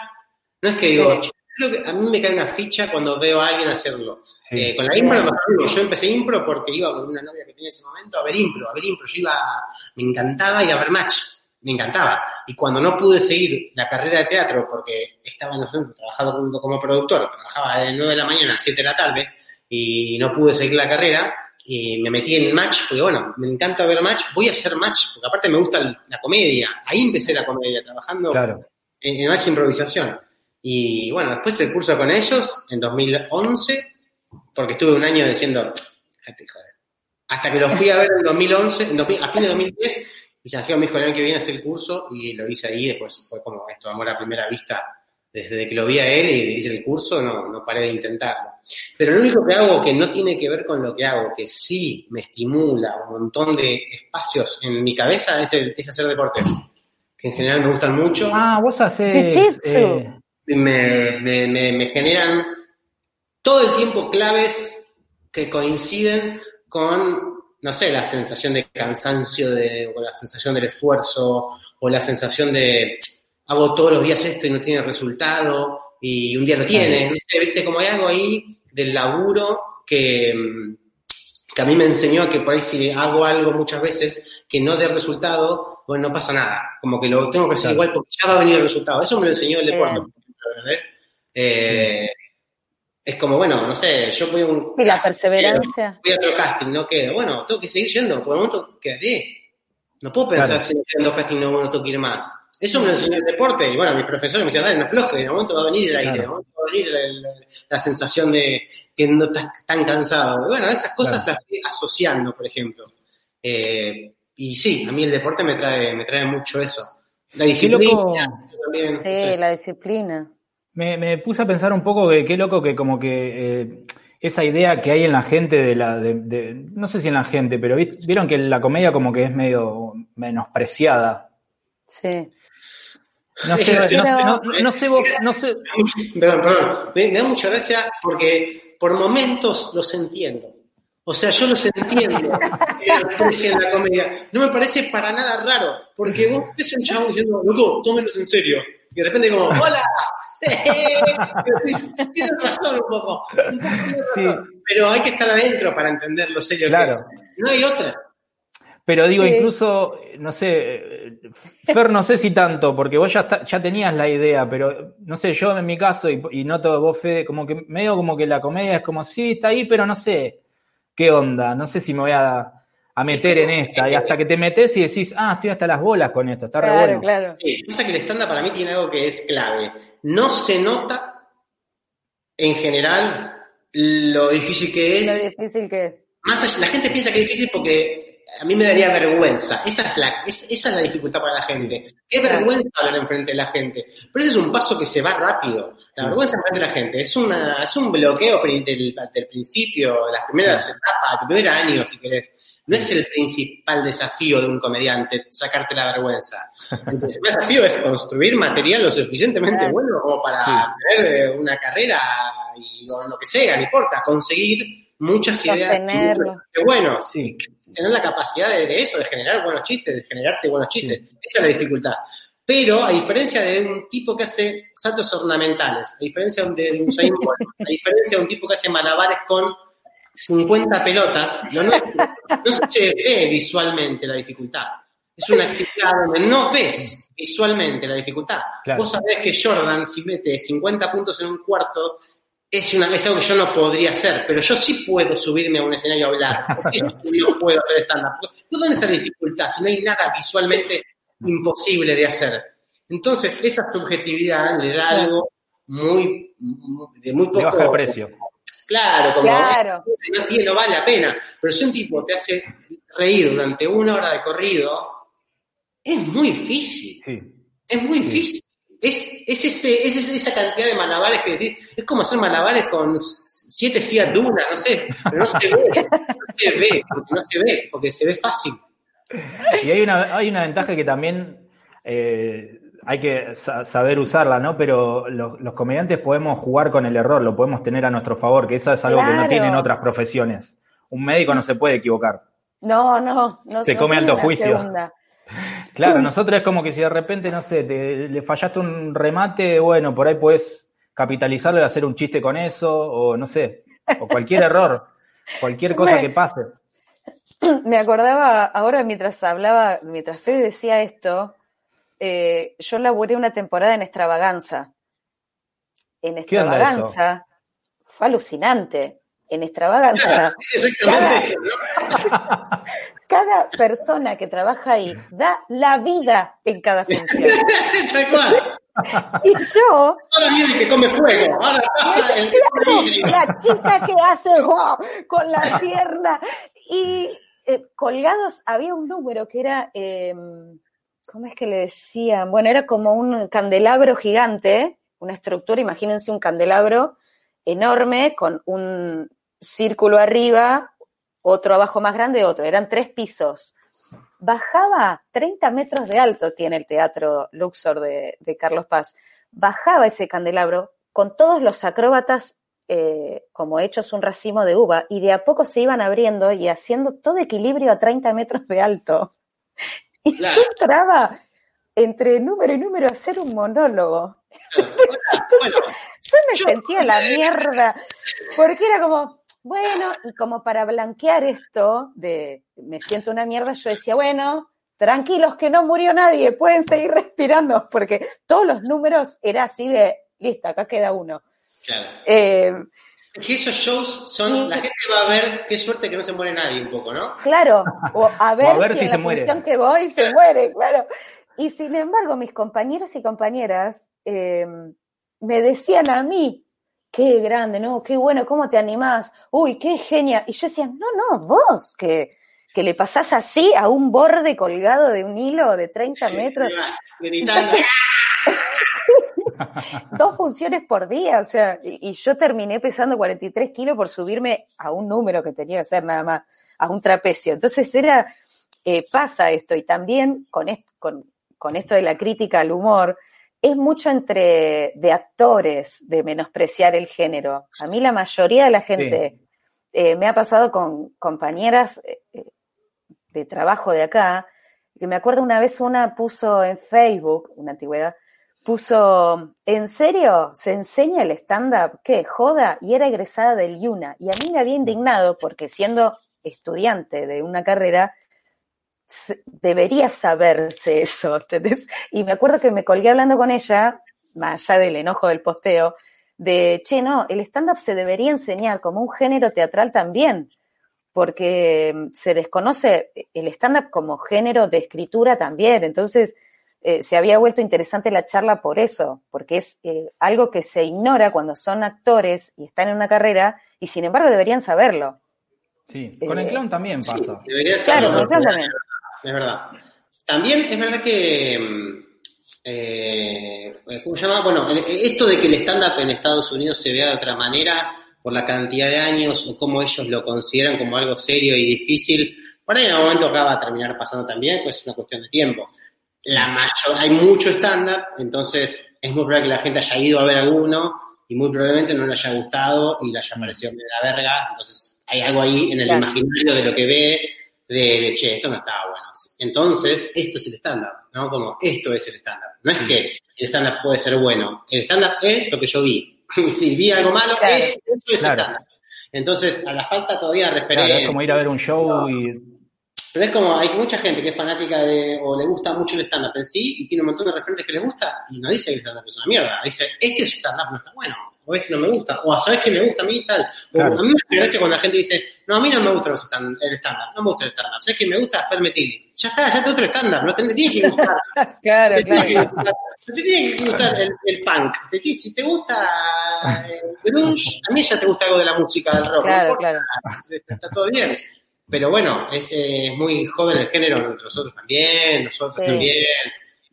no es que digo, creo que a mí me cae una ficha cuando veo a alguien hacerlo. Sí. Eh, con la impro me pasó Yo empecé impro porque iba con una novia que tenía en ese momento a ver impro, a ver impro. Yo iba, me encantaba ir a ver match, me encantaba. Y cuando no pude seguir la carrera de teatro porque estaba, no sé, trabajando como productor, trabajaba de 9 de la mañana a 7 de la tarde y no pude seguir la carrera, y me metí en match, porque bueno, me encanta ver match, voy a hacer match, porque aparte me gusta la comedia. Ahí empecé la comedia, trabajando claro. en, en match improvisación. Y bueno, después el curso con ellos en 2011, porque estuve un año diciendo, hasta que lo fui a ver en 2011, en 2000, a fines de 2010, y Santiago me dijo el año que viene hacer el curso y lo hice ahí, después fue como esto, amor a primera vista, desde que lo vi a él y hice el curso, no, no paré de intentarlo. Pero lo único que hago que no tiene que ver con lo que hago, que sí me estimula un montón de espacios en mi cabeza, es, el, es hacer deportes, que en general me gustan mucho. Ah, vos haces... Eh, me, me, me, me generan todo el tiempo claves que coinciden con, no sé, la sensación de cansancio, de, o la sensación del esfuerzo, o la sensación de hago todos los días esto y no tiene resultado, y un día lo tiene. No sé, viste, como hay algo ahí del laburo que, que a mí me enseñó que por ahí si hago algo muchas veces que no dé resultado, bueno, no pasa nada. Como que lo tengo que hacer igual porque ya va a venir el resultado. Eso me lo enseñó el deporte. Eh, es como, bueno, no sé, yo voy a un... Y la perseverancia. Voy a otro casting, no quedo. Bueno, tengo que seguir yendo, por el momento quedaré. No puedo pensar Claro. si me quedan dos castings, no, no tengo que ir más. Eso me lo enseñó el deporte, y bueno, mis profesores me decían, dale, no aflojes, en un momento va a venir el aire, un momento va a venir la, la- la sensación de que no estás tan cansado. Y bueno, esas cosas Claro. las fui asociando, por ejemplo. Eh, y sí, a mí el deporte me trae, me trae mucho eso. La Qué disciplina loco. también. Sí, sí. la disciplina. Me, me puse a pensar un poco que qué loco que como que eh, esa idea que hay en la gente de la, de, de- no sé si en la gente, pero vi- vieron que la comedia como que es medio menospreciada. Sí. No sé, no, sé- no- no sé vos, no sé, Perdón, perdón. Me, me da mucha gracia porque por momentos los entiendo. O sea, yo los entiendo que la comedia. No me parece para nada raro, porque vos ves un chavo diciendo, loco, tómenos en serio. Y de repente como, hola, tienes razón un poco. Un poco tienes Sí. Pero hay que estar adentro para entender lo serio Claro. que es. No hay otra. Pero digo, Sí. incluso, no sé, eh, Fer, no sé si tanto, porque vos ya, está- ya tenías la idea, pero no sé, yo en mi caso, y, y noto vos, Fede, como que medio como que la comedia es como, sí, está ahí, pero no sé qué onda, no sé si me voy a, a meter en esta, y hasta que te metes y decís, ah, estoy hasta las bolas con esto, está re bueno. claro. Sí, pasa que el estándar para mí tiene algo que es clave. No se nota, en general, lo difícil que Lo es. difícil que es. Más allá- la gente piensa que es difícil porque a mí me daría vergüenza. Esa es la, es- esa es la dificultad para la gente. Qué vergüenza hablar enfrente de la gente. Pero ese es un paso que se va rápido. La Sí. vergüenza enfrente de la gente es, una, es un bloqueo del, del principio, de las primeras etapas, tu primer año, si querés. No es el principal desafío de un comediante, sacarte la vergüenza. El principal desafío es construir material lo suficientemente bueno como para Sí. tener eh, una carrera y o lo que sea, no importa, conseguir muchas ideas. Qué bueno, Sí. Tener la capacidad de, de eso, de generar buenos chistes, de generarte buenos chistes. Esa es la dificultad. Pero a diferencia de un tipo que hace saltos ornamentales, a diferencia de un Usain a diferencia de un tipo que hace malabares con 50 pelotas, no, no, no se ve visualmente la dificultad. Es una actividad donde no ves visualmente la dificultad. Claro. Vos sabés que Jordan, si mete 50 puntos en un cuarto, es, una, es algo que yo no podría hacer, pero yo sí puedo subirme a un escenario a hablar. ¿Por qué yo no puedo hacer stand-up? ¿Dónde está la dificultad si no hay nada visualmente imposible de hacer? Entonces, esa subjetividad le da algo muy, de muy Le baja el poco precio. Claro, como Claro. no tiene, no vale la pena. Pero si un tipo te hace reír durante una hora de corrido, es muy difícil. Sí. Es muy difícil. Es, es, ese, es ese- esa cantidad de malabares que decís, es como hacer malabares con siete Fiat Duna, no sé, pero no se ve, no se ve, porque no se ve, porque se ve fácil. Y hay una, hay una ventaja que también eh, hay que sa- saber usarla, ¿no? Pero los, los comediantes podemos jugar con el error, lo podemos tener a nuestro favor, que eso es algo que no tienen otras profesiones. Un médico no se puede equivocar. No, no, no. Se no come alto una juicio. segunda. Claro, nosotros es como que si de repente, no sé, te, le fallaste un remate, bueno, por ahí puedes capitalizarlo y hacer un chiste con eso, o no sé, o cualquier error, cualquier Yo cosa me- que pase. Me acordaba ahora mientras hablaba, mientras Fede decía esto, eh, yo laburé una temporada en Extravaganza. En. Extravaganza fue alucinante. En Extravaganza, exactamente Cada- cada persona que trabaja ahí da la vida en cada función. Tal cual. Y yo, Ahora viene que come fuego, ahora pasa el la chica que hace ¡guau! con la pierna. Y eh, colgados había un número que era, eh, ¿cómo es que le decían? Bueno, era como un candelabro gigante, una estructura, imagínense un candelabro enorme con un círculo arriba, otro abajo más grande, otro. Eran tres pisos. Bajaba 30 metros de alto, tiene el teatro Luxor de, de Carlos Paz. Bajaba ese candelabro con todos los acróbatas eh, como hechos un racimo de uva y de a poco se iban abriendo y haciendo todo equilibrio a 30 metros de alto. Y Claro. yo entraba entre número y número a hacer un monólogo. Bueno, Yo me Yo- sentía la mierda, porque era como, bueno, y como para blanquear esto de me siento una mierda, yo decía, bueno, tranquilos que no murió nadie, pueden seguir respirando, porque todos los números era así de, listo, acá queda uno. claro. Eh, que esos shows son, Y- la gente va a ver qué suerte que no se muere nadie un poco, ¿no? claro, o a ver, ver si, si en se la muere. función que voy se muere, claro. Y sin embargo, mis compañeros y compañeras eh, me decían a mí, qué grande, ¿no? Qué bueno, ¿cómo te animás? Uy, qué genia. Y yo decía, no, no, vos, que, que le pasás así a un borde colgado de un hilo de 30 metros. Entonces- dos funciones por día, o sea, y, y yo terminé pesando 43 kilos por subirme a un número que tenía que ser nada más, a un trapecio. Entonces era, eh, pasa esto, y también con, est- con, con esto de la crítica al humor, es mucho entre de actores de menospreciar el género. A mí la mayoría de la gente, eh, me ha pasado con compañeras eh, eh, de trabajo de acá, que me acuerdo una vez una puso en Facebook, una antigüedad, puso, ¿en serio se enseña el stand-up? ¿Qué? Joda, y era egresada del Yuna. Y a mí me había indignado porque siendo estudiante de una carrera, debería saberse eso, ¿entendés? Y me acuerdo que me colgué hablando con ella, más allá del enojo del posteo, de, che, no, el stand-up se debería enseñar como un género teatral también, porque mm, se desconoce el stand-up como género de escritura también. Entonces, eh, se había vuelto interesante la charla por eso, porque es eh, algo que se ignora cuando son actores y están en una carrera, y sin embargo deberían saberlo. Sí, con el Eh, clown también Sí, pasa. debería ser. Claro, con el clown también. Es verdad. También es verdad que. mm, eh, ¿Cómo se llama? Bueno, el- esto de que el stand-up en Estados Unidos se vea de otra manera por la cantidad de años o cómo ellos lo consideran como algo serio y difícil, por ahí en algún momento acá va a terminar pasando también, pues es una cuestión de tiempo. La mayor, hay mucho stand-up, entonces es muy probable que la gente haya ido a ver alguno y muy probablemente no le haya gustado y le haya parecido de la verga, entonces hay algo ahí en el Claro. imaginario de lo que ve, de, de, che, esto no estaba bueno. Entonces, esto es el stand-up, ¿no? Como esto es el stand-up. No es que el stand-up puede ser bueno, el stand-up es lo que yo vi. si vi algo malo, Claro. es, eso es Claro. stand-up. Entonces, a la falta todavía Claro, referencia. es como ir a ver un show y Pero es como, hay mucha gente que es fanática de, o le gusta mucho el stand-up en sí, y tiene un montón de referentes que les gusta, y no dice que el stand-up es una mierda. Dice, este stand-up no está bueno. O este no me gusta, o sabes que me gusta a mí y tal. O Claro. a mí me hace gracia cuando la gente dice, no, a mí no me gusta los stand- el estándar, no me gusta el estándar, sabes que me gusta Fermetini. Ya está, ya está otro estándar, no te, te tiene que gustar. Claro, te tiene claro. que gustar, te tiene que gustar el, el punk. Te tiene- si te gusta el grunge, a mí ya te gusta algo de la música del rock. Claro, claro. está, está todo bien. Pero bueno, es eh, muy joven el género, nosotros también, nosotros Sí. también.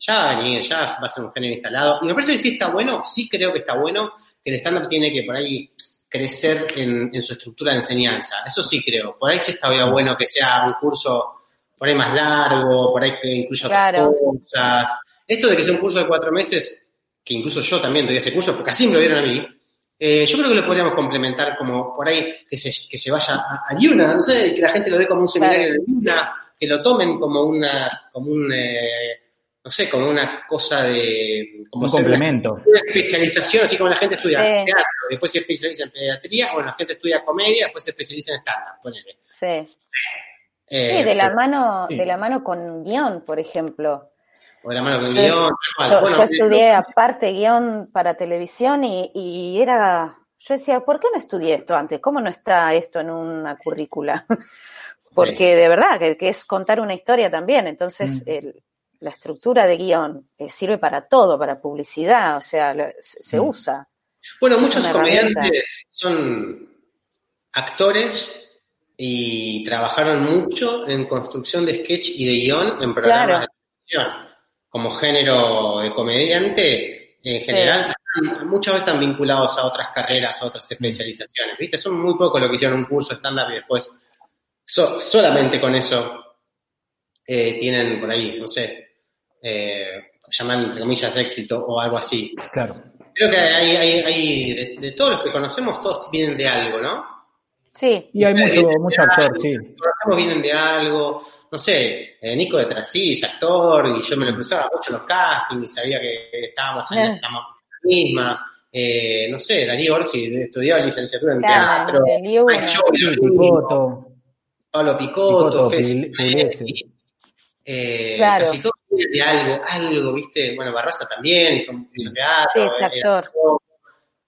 Ya va a venir, ya va a ser un género instalado. Y me parece que sí está bueno, sí creo que está bueno, que el estándar tiene que por ahí crecer en, en su estructura de enseñanza. Eso sí creo. Por ahí sí estaría bueno que sea un curso por ahí más largo, por ahí que incluya Claro. otras cosas. Esto de que sea un curso de cuatro meses, que incluso yo también doy ese curso, porque así me lo dieron a mí, eh, yo creo que lo podríamos complementar como por ahí que se, que se vaya a, a Yuna, no sé, que la gente lo dé como un seminario Claro. de Yuna, que lo tomen como una, como un, eh, no sé, como una cosa de, como Un una- complemento. una especialización, así como la gente estudia Sí. teatro, después se especializa en pediatría, bueno, la gente estudia comedia, después se especializa en estándar, ponele. Sí. Eh, Sí, de la mano, sí. de la mano con guion, por ejemplo. O de la mano con Sí. guion, tal cual. Yo, Bueno, yo eh, estudié aparte guion para televisión y, y era, yo decía, ¿por qué no estudié esto antes? ¿Cómo no está esto en una currícula? Porque de verdad que, que es contar una historia también. Entonces, Mm. el- la estructura de guion eh, sirve para todo, para publicidad, o sea, lo- se, se Mm. usa. Bueno, Es muchos comediantes son actores y trabajaron mucho en construcción de sketch y de guion en programas Claro. de televisión. Como género de comediante, en general, están- muchas veces están vinculados a otras carreras, a otras especializaciones. ¿Viste? Son muy pocos los que hicieron un curso estándar y después so- solamente con eso eh, tienen por ahí, no sé, eh, llaman entre comillas éxito o algo así. Claro. Creo que hay, hay, hay de, de todos los que conocemos, todos vienen de algo, ¿no? Sí, Y hay mucho, mucho actor, sí. Los que conocemos vienen de algo, no sé, eh, Nico de Trasí es actor y yo me lo cruzaba mucho en los castings y sabía que estábamos en Eh. esta misma. Eh, no sé, Darío Orsi estudió licenciatura en Claro, teatro. Pablo Picotto, Picotto, eh, Claro. casi todos vienen de algo, algo, ¿viste? Bueno, Barraza también hizo, hizo teatro. Sí, es era actor.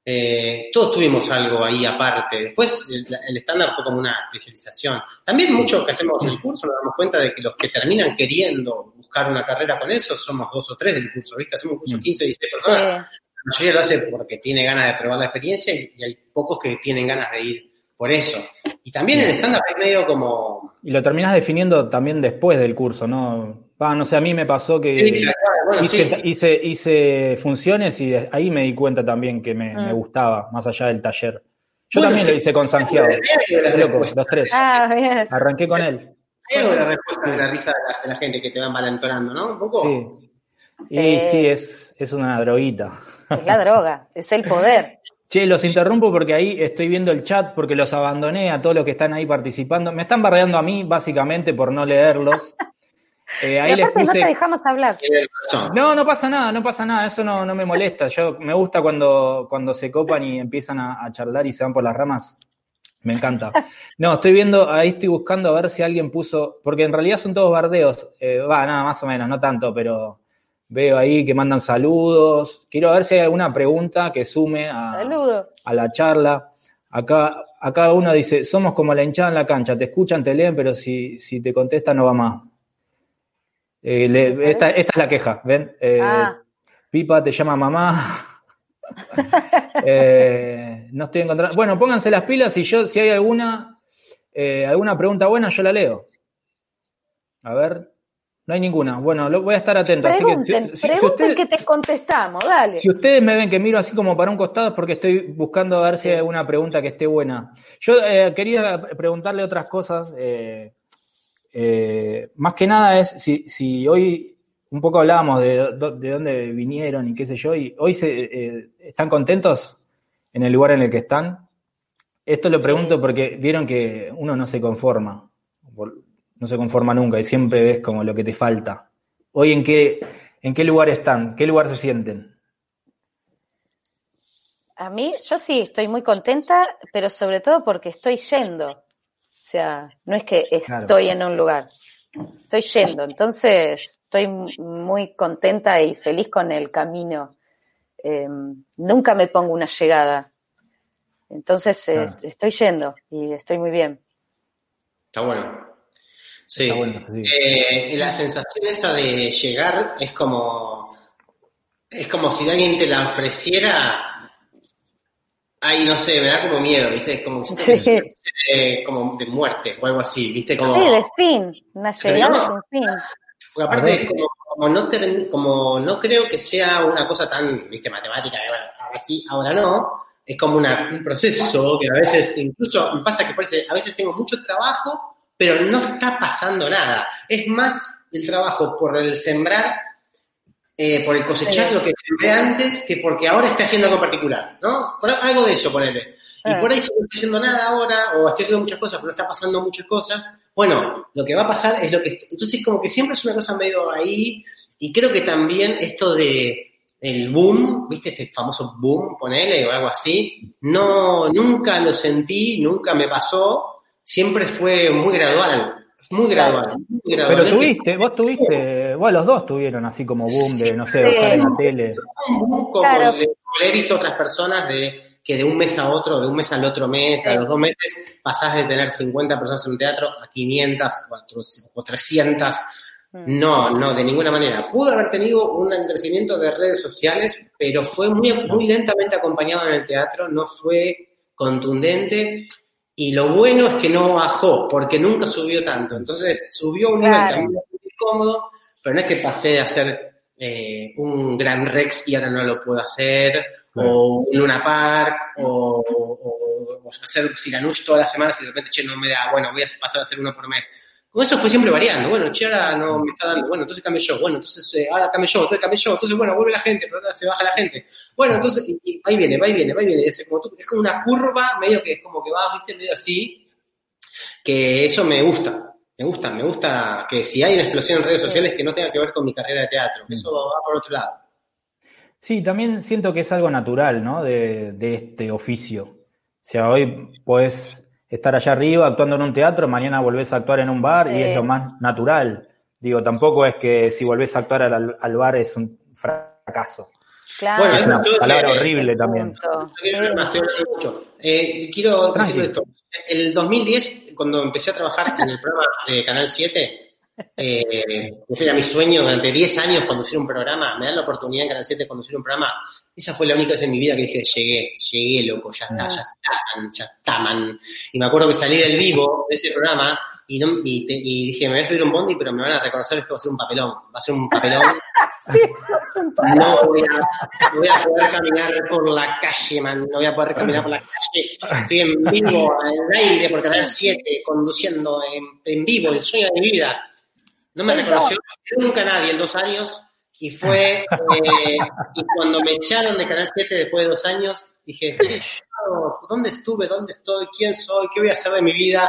eh, todos tuvimos algo ahí aparte. Después el, el estándar fue como una especialización. También muchos que hacemos el curso nos damos cuenta de que los que terminan queriendo buscar una carrera con eso somos dos o tres del curso, ¿viste? Hacemos un curso de Mm. 15, 16 personas. Sí. La mayoría lo hace porque tiene ganas de probar la experiencia y, y hay pocos que tienen ganas de ir por eso. Y también el estándar es medio como... Y lo terminás definiendo también después del curso, ¿no? Va, no sé, a mí me pasó que Sí, bueno, hice, sí. hice, hice funciones y ahí me di cuenta también que me, me gustaba, más allá del taller. Yo Bueno, también lo hice con respuesta. los tres. Ah, bien. Arranqué con él. Hay algo de la respuesta de la risa de la, de la gente que te va envalentonando, ¿no? Un poco... Sí. Sí. Y sí, es, es una droguita. Es la droga, es el poder. Che, los interrumpo porque ahí estoy viendo el chat porque los abandoné a todos los que están ahí participando. Me están bardeando a mí, básicamente, por no leerlos. Eh, ahí y les aparte no te puse. dejamos hablar. No, no pasa nada, no pasa nada, eso no, no me molesta. Yo me gusta cuando, cuando se copan y empiezan a, a charlar y se van por las ramas. Me encanta. No, estoy viendo, ahí estoy buscando a ver si alguien puso, porque en realidad son todos bardeos. Eh, Va, nada, más o menos, no tanto, pero veo ahí que mandan saludos. Quiero ver si hay alguna pregunta que sume a, Saludo. a la charla. Acá, acá uno dice, somos como la hinchada en la cancha, te escuchan, te leen, pero si, si te contestan no va más. Eh, le- esta, esta es la queja, ¿ven? Eh, Ah. Pipa te llama mamá. Eh, no estoy encontrando. Bueno, pónganse las pilas y yo, si hay alguna, alguna pregunta buena, yo la leo. A ver, no hay ninguna. Bueno, lo, voy a estar atento. así que Pregunten, si- si- si pregunten ustedes- que te contestamos, dale. si ustedes me ven que miro así como para un costado es porque estoy buscando a ver si hay alguna pregunta que esté buena. Yo quería preguntarle otras cosas. eh, eh, más que nada es si, si hoy un poco hablábamos de, de dónde vinieron y qué sé yo, y hoy se, eh, están contentos en el lugar en el que están. Esto lo pregunto porque vieron que uno no se conforma, no se conforma nunca y siempre ves como lo que te falta. Hoy en qué, en qué lugar están, qué lugar se sienten. A mí, yo sí, estoy muy contenta, pero sobre todo porque estoy yendo. O sea, no es que estoy en un lugar, estoy yendo. Entonces, estoy muy contenta y feliz con el camino. Eh, nunca me pongo una llegada. Entonces eh, estoy yendo y estoy muy bien. Está bueno. Sí. Eh, la sensación esa de llegar es como. Es como si alguien te la ofreciera. Ay, no sé, me da como miedo, ¿viste? Es como, de, como de muerte o algo así, ¿viste? Como, sí, de fin, una llegada sin fin. Porque aparte, como, como, no como no creo que sea una cosa tan, ¿viste? Matemática, de, ahora sí, ahora no. Es como una, un proceso que a veces, incluso me pasa que parece, a veces tengo mucho trabajo pero no está pasando nada. Es más el trabajo por el sembrar, eh, por el cosechar lo que sembré antes, que porque ahora esté haciendo algo particular, ¿no? algo de eso, ponele. Y ah. por ahí si no estoy haciendo nada ahora, o estoy haciendo muchas cosas, pero no está pasando muchas cosas, bueno, lo que va a pasar es lo que... Entonces como que siempre es una cosa medio ahí, y creo que también esto de el boom, ¿viste? Este famoso boom, ponele, o algo así, no, nunca lo sentí, nunca me pasó, siempre fue muy gradual, muy gradual. Pero tuviste, vos tuviste, bueno, los dos tuvieron así como boom de, no sé, de en la tele. Un boom como he visto otras personas de que de un mes a otro, de un mes al otro mes, a los dos meses, pasás de tener 50 personas en un teatro a 500 o 300. Mm. No, no, de ninguna manera. Pudo haber tenido un crecimiento de redes sociales, pero fue muy, muy lentamente acompañado en el teatro, no fue contundente. Y lo bueno es que no bajó, porque nunca subió tanto. Entonces subió un nivel también muy cómodo, pero no es que pasé de hacer eh, un gran Rex y ahora no lo puedo hacer, o un Luna Park, o, o, o hacer Siranush todas las semanas y de repente, che, no me da, bueno, voy a pasar a hacer uno por mes. Con eso fue siempre variando. Bueno, che, ahora no me está dando. Bueno, entonces cambio yo. Bueno, entonces eh, ahora cambio yo, entonces cambio yo. Entonces, bueno, vuelve la gente, pero ahora se baja la gente. Bueno, entonces, y, ahí viene, va y viene, va y viene. Es como, es como una curva, medio que es como que va, viste, medio así. Que eso me gusta. Me gusta, me gusta que si hay una explosión en redes sociales que no tenga que ver con mi carrera de teatro, que eso va por otro lado. Sí, también siento que es algo natural, ¿no? De, de este oficio. O sea, hoy pues estar allá arriba actuando en un teatro, mañana volvés a actuar en un bar y es lo más natural. Digo, tampoco es que si volvés a actuar al, bar es un fracaso. Claro. es una palabra horrible también. Eh, quiero decir esto. El 2010, cuando empecé a trabajar en el programa de Canal 7, eh, era mi sueño durante 10 años conducir un programa, me dan la oportunidad en Canal 7 de conducir un programa. Esa fue la única vez en mi vida que dije, llegué, llegué, loco, ya está, ya está, man, ya está, man. Y me acuerdo que salí del vivo de ese programa y, no, y, y, dije, me voy a subir un bondi, pero me van a reconocer esto va a ser un papelón, va a ser un papelón. sí, un no voy, a, voy a poder caminar por la calle, man, no voy a poder caminar por la calle. Estoy en vivo, en el aire, por Canal 7, conduciendo en, en vivo, el sueño de mi vida no me reconoció nunca nadie en dos años y fue, eh, y cuando me echaron de Canal 7 después de dos años, dije, ¿dónde estuve? ¿Dónde estoy? ¿Quién soy? ¿Qué voy a hacer de mi vida?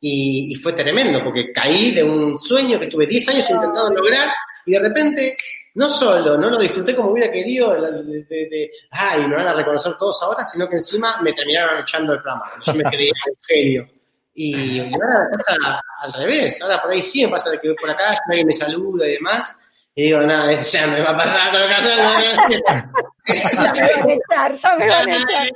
Y, fue tremendo, porque caí de un sueño que estuve 10 años intentando lograr y de repente, no solo no lo disfruté como hubiera querido, de, de, ay, me van a reconocer todos ahora, sino que encima me terminaron echando el programa. Yo me creía un genio. Y, ahora pasa al revés. Ahora por ahí sí me pasa de que voy por acá, alguien me saluda y demás. Y digo, nada, ya me va a pasar con lo que hace Ya me van a echar,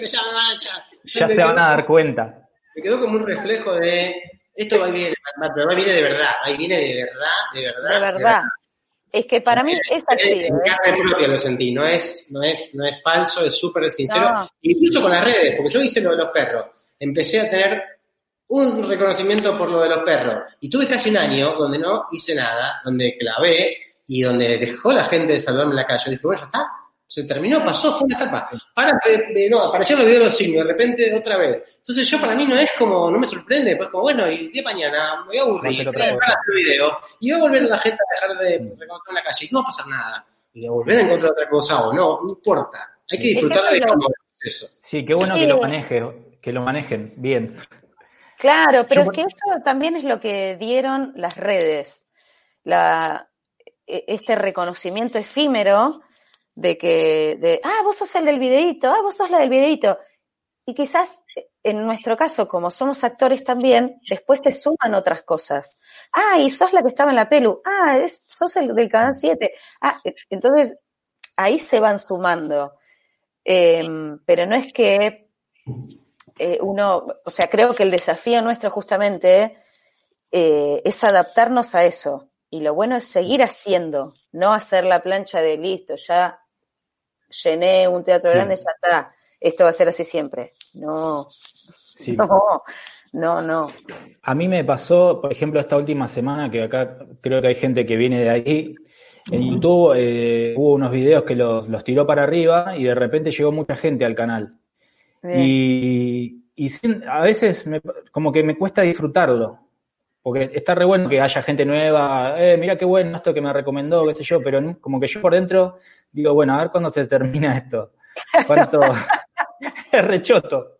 ya me van a echar. Ya se van a dar cuenta. Me quedó como un reflejo de esto va y viene, pero va viene de verdad, va y viene de verdad, de verdad. De verdad. Es que para mí es así. En ¿eh? carne propia lo sentí, no es, no es, no es falso, es súper sincero. Incluso con las redes, porque yo hice lo de los perros. Empecé a tener un reconocimiento por lo de los perros. Y tuve casi un año donde no hice nada, donde clavé y donde dejó la gente de salvarme en la calle. Dije, bueno, ya está, se terminó, pasó, fue una etapa. Ahora, no, apareció los videos de los signos, de repente otra vez. Entonces yo para mí no es como, no me sorprende, pues como, bueno, y de mañana me voy a aburrir, voy a dejar hacer video, y voy a volver a la gente a dejar de reconocer en la calle, y no va a pasar nada. Y voy a volver a encontrar otra cosa o no, no importa. Hay que disfrutar de cómo eso. Sí, qué bueno que lo maneje, que lo manejen bien. Claro, pero es que eso también es lo que dieron las redes, la, e, este reconocimiento efímero de que, de, ah, vos sos el del videíto, ah, vos sos la del videíto. Y quizás en nuestro caso, como somos actores también, después te suman otras cosas. Ah, y sos la que estaba en la pelu. Ah, sos el del canal 7. Ah, e, entonces ahí se van sumando. Em, pero no es que eh, uno, o sea, creo que el desafío nuestro justamente eh, es adaptarnos a eso. Y lo bueno es seguir haciendo, no hacer la plancha de listo, ya llené un teatro grande, ya está. Esto va a ser así siempre. No, no, no, no. A mí me pasó, por ejemplo, esta última semana, que acá creo que hay gente que viene de ahí. En YouTube eh, hubo unos videos que los, los, tiró para arriba y de repente llegó mucha gente al canal. Y, y a veces me, como que me cuesta disfrutarlo. Porque está re bueno que haya gente nueva, eh, mira qué bueno esto que me recomendó, qué sé yo, pero como que yo por dentro digo, bueno, a ver cuándo se termina esto. ¿Cuánto? es rechoto.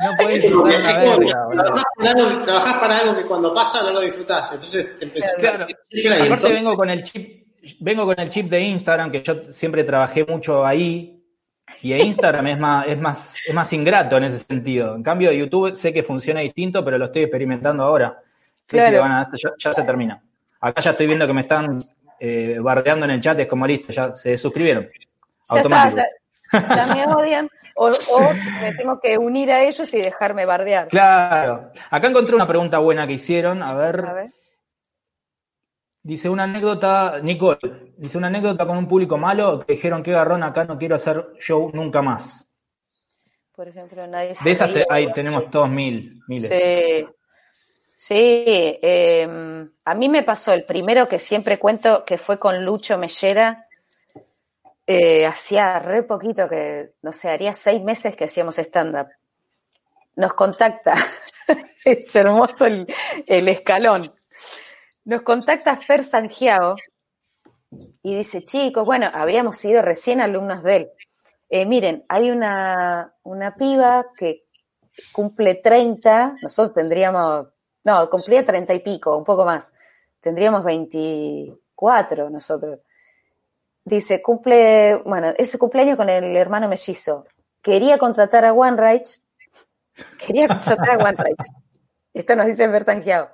No podés disfrutar una verga, Trabajás para algo que cuando pasa no lo disfrutás. Entonces te empezás claro. a... Aparte vengo con el chip, vengo con el chip de Instagram, que yo siempre trabajé mucho ahí. Y Instagram es más, es más, es más ingrato en ese sentido. En cambio, YouTube sé que funciona distinto, pero lo estoy experimentando ahora. Claro. ya, se termina. Acá ya estoy viendo que me están eh, bardeando en el chat, es como listo, ya se suscribieron. automático. ya, me odian. O, me tengo que unir a ellos y dejarme bardear. Claro. Acá encontré una pregunta buena que hicieron. A ver. A ver. Dice una anécdota, Nicole, dice una anécdota con un público malo que dijeron que garrón acá no quiero hacer show nunca más. Por ejemplo, nadie De esas ahí tenemos todos mil, miles. Sí. Sí, em, a mí me pasó el primero que siempre cuento que fue con Lucho Mellera. Eh, hacía re poquito que, no sé, haría seis meses que hacíamos stand-up. Nos contacta, es hermoso el, escalón. Nos contacta Fer Sangiao y dice, chicos, bueno, habíamos sido recién alumnos de él. Eh, miren, hay una, una piba que cumple 30, nosotros tendríamos no, cumplía treinta y pico, un poco más. Tendríamos veinticuatro nosotros. Dice, cumple, bueno, ese cumpleaños con el hermano mellizo. Quería contratar a One Quería contratar a One Esto nos dice Bertangiao.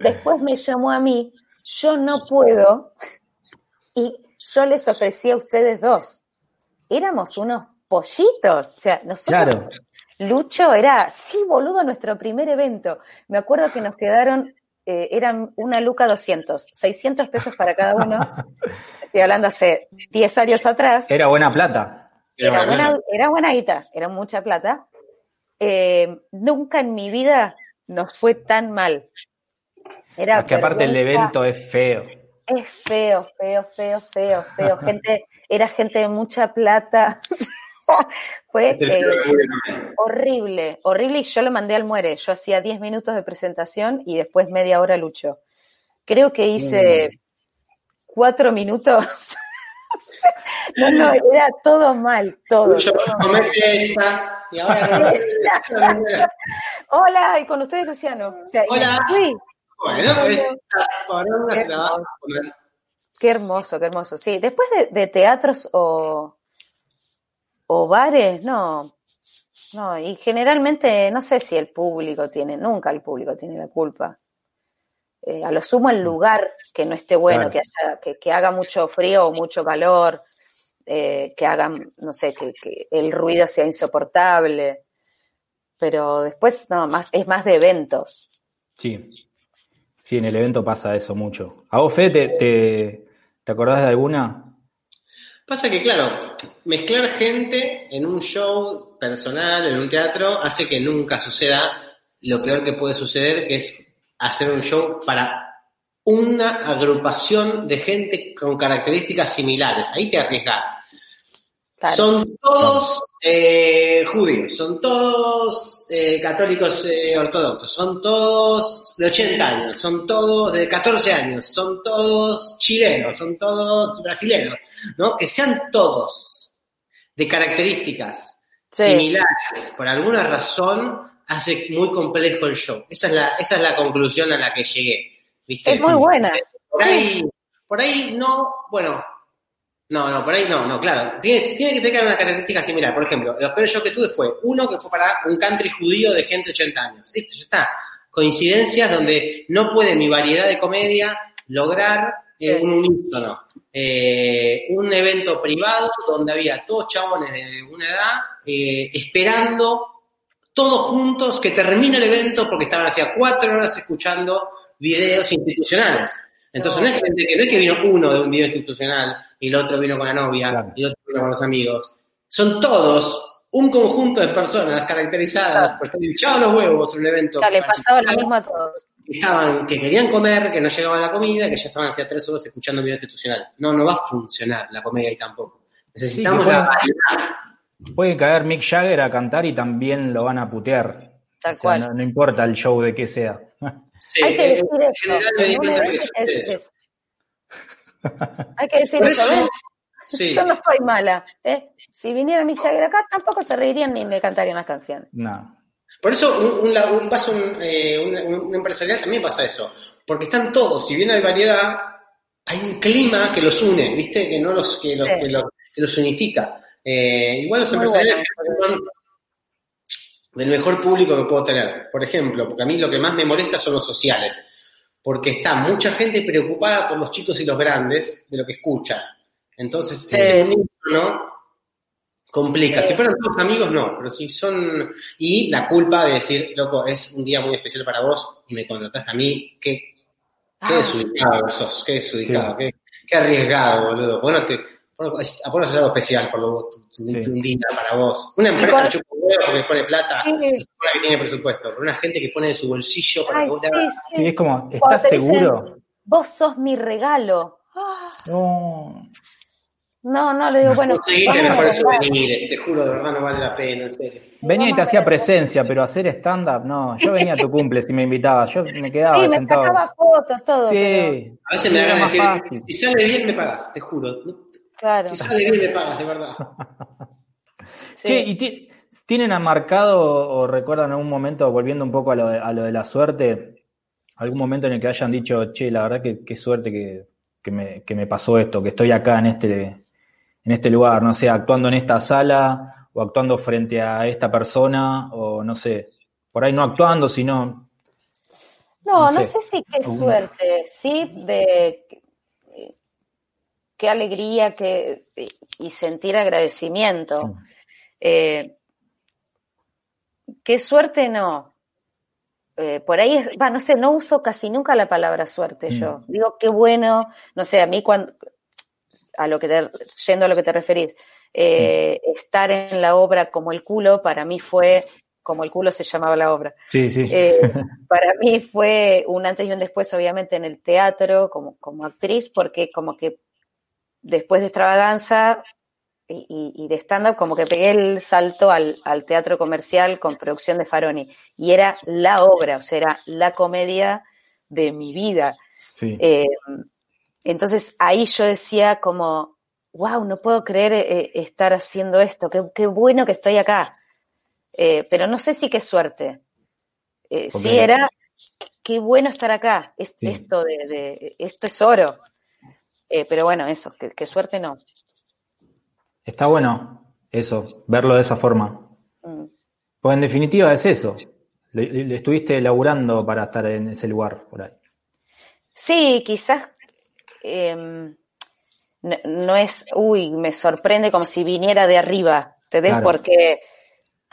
Después me llamó a mí, yo no puedo, y yo les ofrecí a ustedes dos. Éramos unos pollitos. O sea, nosotros claro. Lucho era, sí, boludo, nuestro primer evento. Me acuerdo que nos quedaron, eh, eran una luca 200, 600 pesos para cada uno. Estoy hablando hace 10 años atrás. Era buena plata. Era buena, era buena guita, era mucha plata. Eh, nunca en mi vida nos fue tan mal. Era que aparte el evento es feo. Es feo, feo, feo, feo, feo. Gente, era gente de mucha plata. Fue eh, horrible, horrible y yo lo mandé al muere. Yo hacía 10 minutos de presentación y después media hora lucho. Creo que hice cuatro minutos. no, no, era todo mal, todo. Hola, y con ustedes, Luciano. Hola. Bueno, qué, hermoso. qué hermoso, qué hermoso. Sí, después de teatros o, o bares, no. No, y generalmente no sé si el público tiene, nunca el público tiene la culpa. Eh, a lo sumo el lugar que no esté bueno, que, haya, que, haga mucho frío o mucho calor, eh, que haga, no sé, que, el ruido sea insoportable. Pero después, no, más, es más de eventos. Sí, sí, en el evento pasa eso mucho. ¿A vos, Fe, te, te, te acordás de alguna? Pasa que, claro, mezclar gente en un show personal, en un teatro, hace que nunca suceda lo peor que puede suceder, que es hacer un show para una agrupación de gente con características similares. Ahí te arriesgas. Son todos eh, judíos, son todos eh, católicos eh, ortodoxos, son todos de 80 años, son todos de 14 años, son todos chilenos, son todos brasileños, ¿no? Que sean todos de características similares, por alguna razón, hace muy complejo el show. Esa es la, esa es la conclusión a la que llegué. ¿viste? Es muy buena. Por ahí, por ahí no, bueno, no, no, por ahí no, no, claro. Tiene, tiene que tener una característica similar. Por ejemplo, los peores shows que tuve fue uno que fue para un country judío de gente de 80 años. Listo, ya está. Coincidencias donde no puede mi variedad de comedia lograr eh, un unísono. Eh, un evento privado donde había todos chabones de una edad eh, esperando todos juntos, que termina el evento porque estaban hacía cuatro horas escuchando videos institucionales. Entonces no es gente que no es que vino uno de un video institucional y el otro vino con la novia y el otro vino con los amigos. Son todos un conjunto de personas caracterizadas por estar hinchados los huevos en un evento. le pasaba lo mismo a todos. Estaban, que querían comer, que no llegaba la comida, que ya estaban hacía tres horas escuchando video institucional. No, no va a funcionar la comedia ahí tampoco. Necesitamos la variedad. Puede caer Mick Jagger a cantar y también lo van a putear. Tal cual. No, importa el show de qué sea. Hay que decir eso. Hay que decir eso. Yo no soy mala. ¿eh? Si viniera Mick Jagger acá, tampoco se reirían ni le cantarían las canciones. No. Por eso un, un, eh, un, un, empresarial también pasa eso. Porque están todos, si bien hay variedad, hay un clima que los une, ¿viste? Que no los, que los, que los, que los unifica. Eh, igual los empresariales son del mejor público que puedo tener. Por ejemplo, porque a mí lo que más me molesta son los sociales. Porque está mucha gente preocupada por los chicos y los grandes de lo que escucha. Entonces, ese ¿no? Complica. Si fueran todos amigos, no. Pero si son. Y la culpa de decir, loco, es un día muy especial para vos y me contrataste a mí, qué, qué ah. desubicado sos, qué desubicado, qué, qué arriesgado, boludo. Bueno, te a hacer algo especial por lo, tu, un día para vos. Una empresa que chupa huevo porque pone plata, sí. que tiene presupuesto, pero una gente que pone de su bolsillo para Ay, sí, es como, ¿estás seguro? vos sos mi regalo. No. No, no, le digo, bueno. Conseguiste mejor eso venir, te juro, de verdad no vale la pena, en serio. Venía y te hacía presencia, pero hacer stand-up, no. Yo venía a tu cumple si me invitabas, yo me quedaba Sí, me sacaba fotos, todo. Sí. Pero... A veces me da a decir, si sale bien me pagas, te juro. Claro. Si sale bien, me pagas, de verdad. sí. ¿y tienen marcado o recuerdan algún momento, volviendo un poco a lo, de, a lo de la suerte, algún momento en el que hayan dicho, che, la verdad que qué suerte que, que, me, que me pasó esto, que estoy acá en este, en este lugar, no sé, actuando en esta sala o actuando frente a esta persona o no sé, por ahí no actuando, sino... No, no sé, no sé si qué suerte, sí, de qué alegría que, y sentir agradecimiento. Eh, qué suerte no. Eh, por ahí, va, no sé, no uso casi nunca la palabra suerte yo. Mm. Digo, qué bueno, no sé, a mí cuando, a lo que te, yendo a lo que te referís, eh, mm. estar en la obra como el culo, para mí fue, como el culo se llamaba la obra. Sí, sí. para mí fue un antes y un después, obviamente, en el teatro, como, como actriz, porque como que después de extravaganza y, de stand-up, como que pegué el salto al, teatro comercial con producción de Faroni. Y era la obra, o sea, era la comedia de mi vida. Eh, entonces ahí yo decía como, wow, no puedo creer eh, estar haciendo esto, qué, bueno que estoy acá. Eh, pero no sé si qué suerte. sí era, qué bueno estar acá. Esto, de, esto es oro. Eh, pero bueno, eso, que, suerte no. Está bueno eso, verlo de esa forma. Mm. Pues en definitiva es eso. Le, estuviste elaborando para estar en ese lugar por ahí. Sí, quizás em, no, es, uy, me sorprende como si viniera de arriba, ¿te des? Porque,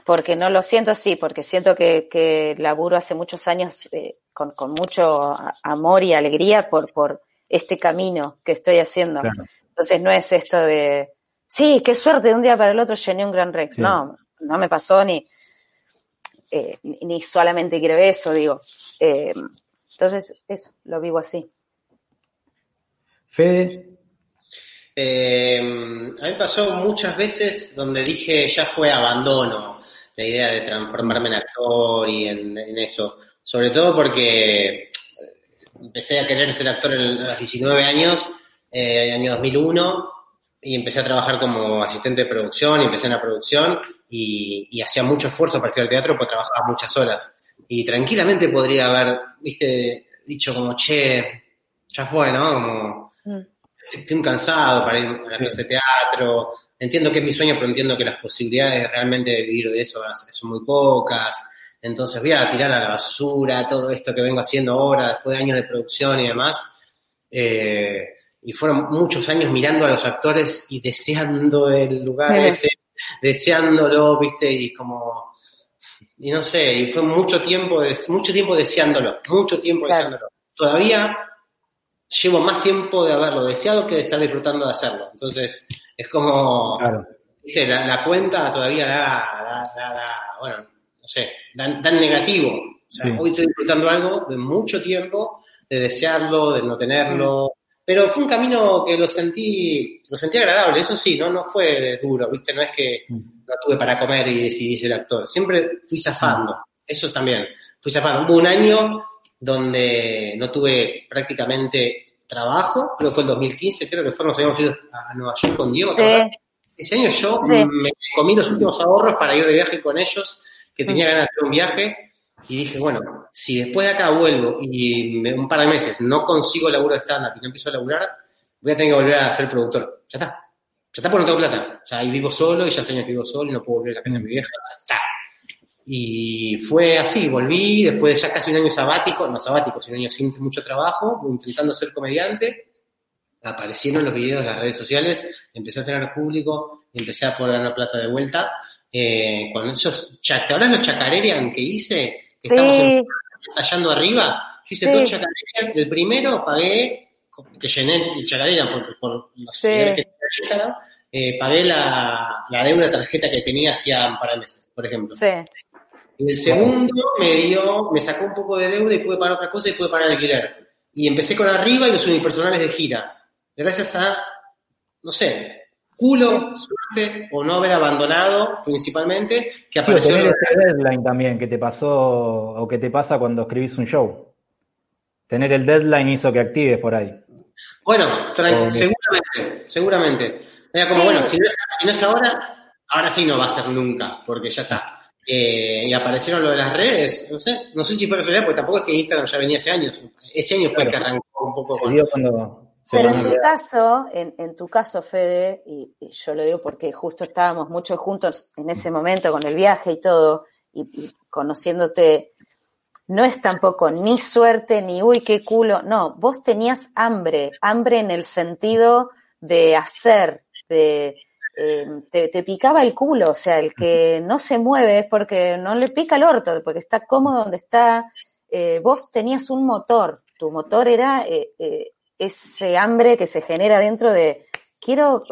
porque no lo siento así, porque siento que, que laburo hace muchos años eh, con, con, mucho amor y alegría por, por, este camino que estoy haciendo. Entonces no es esto de, sí, qué suerte, de un día para el otro llené un Gran Rex. No, no me pasó ni, eh, ni solamente quiero eso, digo. Eh, entonces, eso, lo vivo así. Fede. Eh, a mí pasó muchas veces donde dije ya fue abandono la idea de transformarme en actor y en eso. Sobre todo porque empecé a querer ser actor a los 19 años, eh, año 2001, y empecé a trabajar como asistente de producción, y empecé en la producción, y, hacía mucho esfuerzo para estudiar teatro porque trabajaba muchas horas. Y tranquilamente podría haber, viste, dicho como, che, ya fue, ¿no? Como, mm. estoy, cansado para ir a la clase de teatro, entiendo que es mi sueño, pero entiendo que las posibilidades realmente de vivir de eso son muy pocas. Entonces voy a tirar a la basura todo esto que vengo haciendo ahora, después de años de producción y demás. Eh, y fueron muchos años mirando a los actores y deseando el lugar ese, deseándolo, viste, y como y no sé, y fue mucho tiempo, mucho tiempo deseándolo, mucho tiempo deseándolo. Todavía llevo más tiempo de haberlo deseado que de estar disfrutando de hacerlo. Entonces, es como, ¿viste? La, cuenta todavía da, da, da, bueno, no sé, da, negativo. O sea, hoy estoy disfrutando algo de mucho tiempo, de desearlo, de no tenerlo. Pero fue un camino que lo sentí, lo sentí agradable, eso sí, no, no fue duro, ¿viste? No es que no tuve para comer y decidí ser actor. Siempre fui zafando, eso también. Fui zafando. Hubo un año donde no tuve prácticamente trabajo, creo que fue el 2015, creo que fue, nos habíamos ido a Nueva York con Diego, Ese año yo me comí los últimos ahorros para ir de viaje con ellos, que tenía ganas de hacer un viaje, y dije, bueno, si después de acá vuelvo y un par de meses no consigo laburo de stand-up y no empiezo a laburar, voy a tener que volver a ser productor. Ya está. Ya está porque no tengo plata. Sea, ahí vivo solo y ya hace años que vivo solo y no puedo volver a la casa de mi vieja. Ya está. Y fue así, volví después de ya casi un año sabático, no sabático, sino un año sin mucho trabajo, intentando ser comediante. Aparecieron los videos de las redes sociales, empecé a tener público, empecé a poner la plata de vuelta. Eh, con esos, ¿te acuerdas los chacarerian que hice? que estamos ensayando arriba. Yo hice dos chacarerian. El primero pagué, que llené el chacarerian por, por los sí. que tenía eh, pagué la, la deuda tarjeta que tenía hacía un par de meses, por ejemplo. Sí. El segundo me dio, me sacó un poco de deuda y pude pagar otra cosa y pude pagar el alquiler. Y empecé con arriba y los unipersonales de gira. Gracias a, no sé, culo, suerte o no haber abandonado principalmente, que apareció... Sí, tener ese deadline también que te pasó o que te pasa cuando escribís un show. Tener el deadline hizo que actives por ahí. Bueno, seguramente, seguramente. Era como, bueno, si no, es, si no, es, ahora, ahora sí no va a ser nunca, porque ya está. Eh, y aparecieron lo de las redes, no sé, no sé si fue casualidad, porque tampoco es que Instagram ya venía hace años. Ese año fue el que arrancó un poco con... Pero en tu caso, en, en tu caso, Fede, y, yo lo digo porque justo estábamos mucho juntos en ese momento con el viaje y todo, y, y, conociéndote, no es tampoco ni suerte ni uy, qué culo, no, vos tenías hambre, hambre en el sentido de hacer, de, eh, te, te, picaba el culo, o sea, el que no se mueve es porque no le pica el orto, porque está cómodo donde está. Eh, vos tenías un motor, tu motor era eh, eh ese hambre que se genera dentro de, quiero,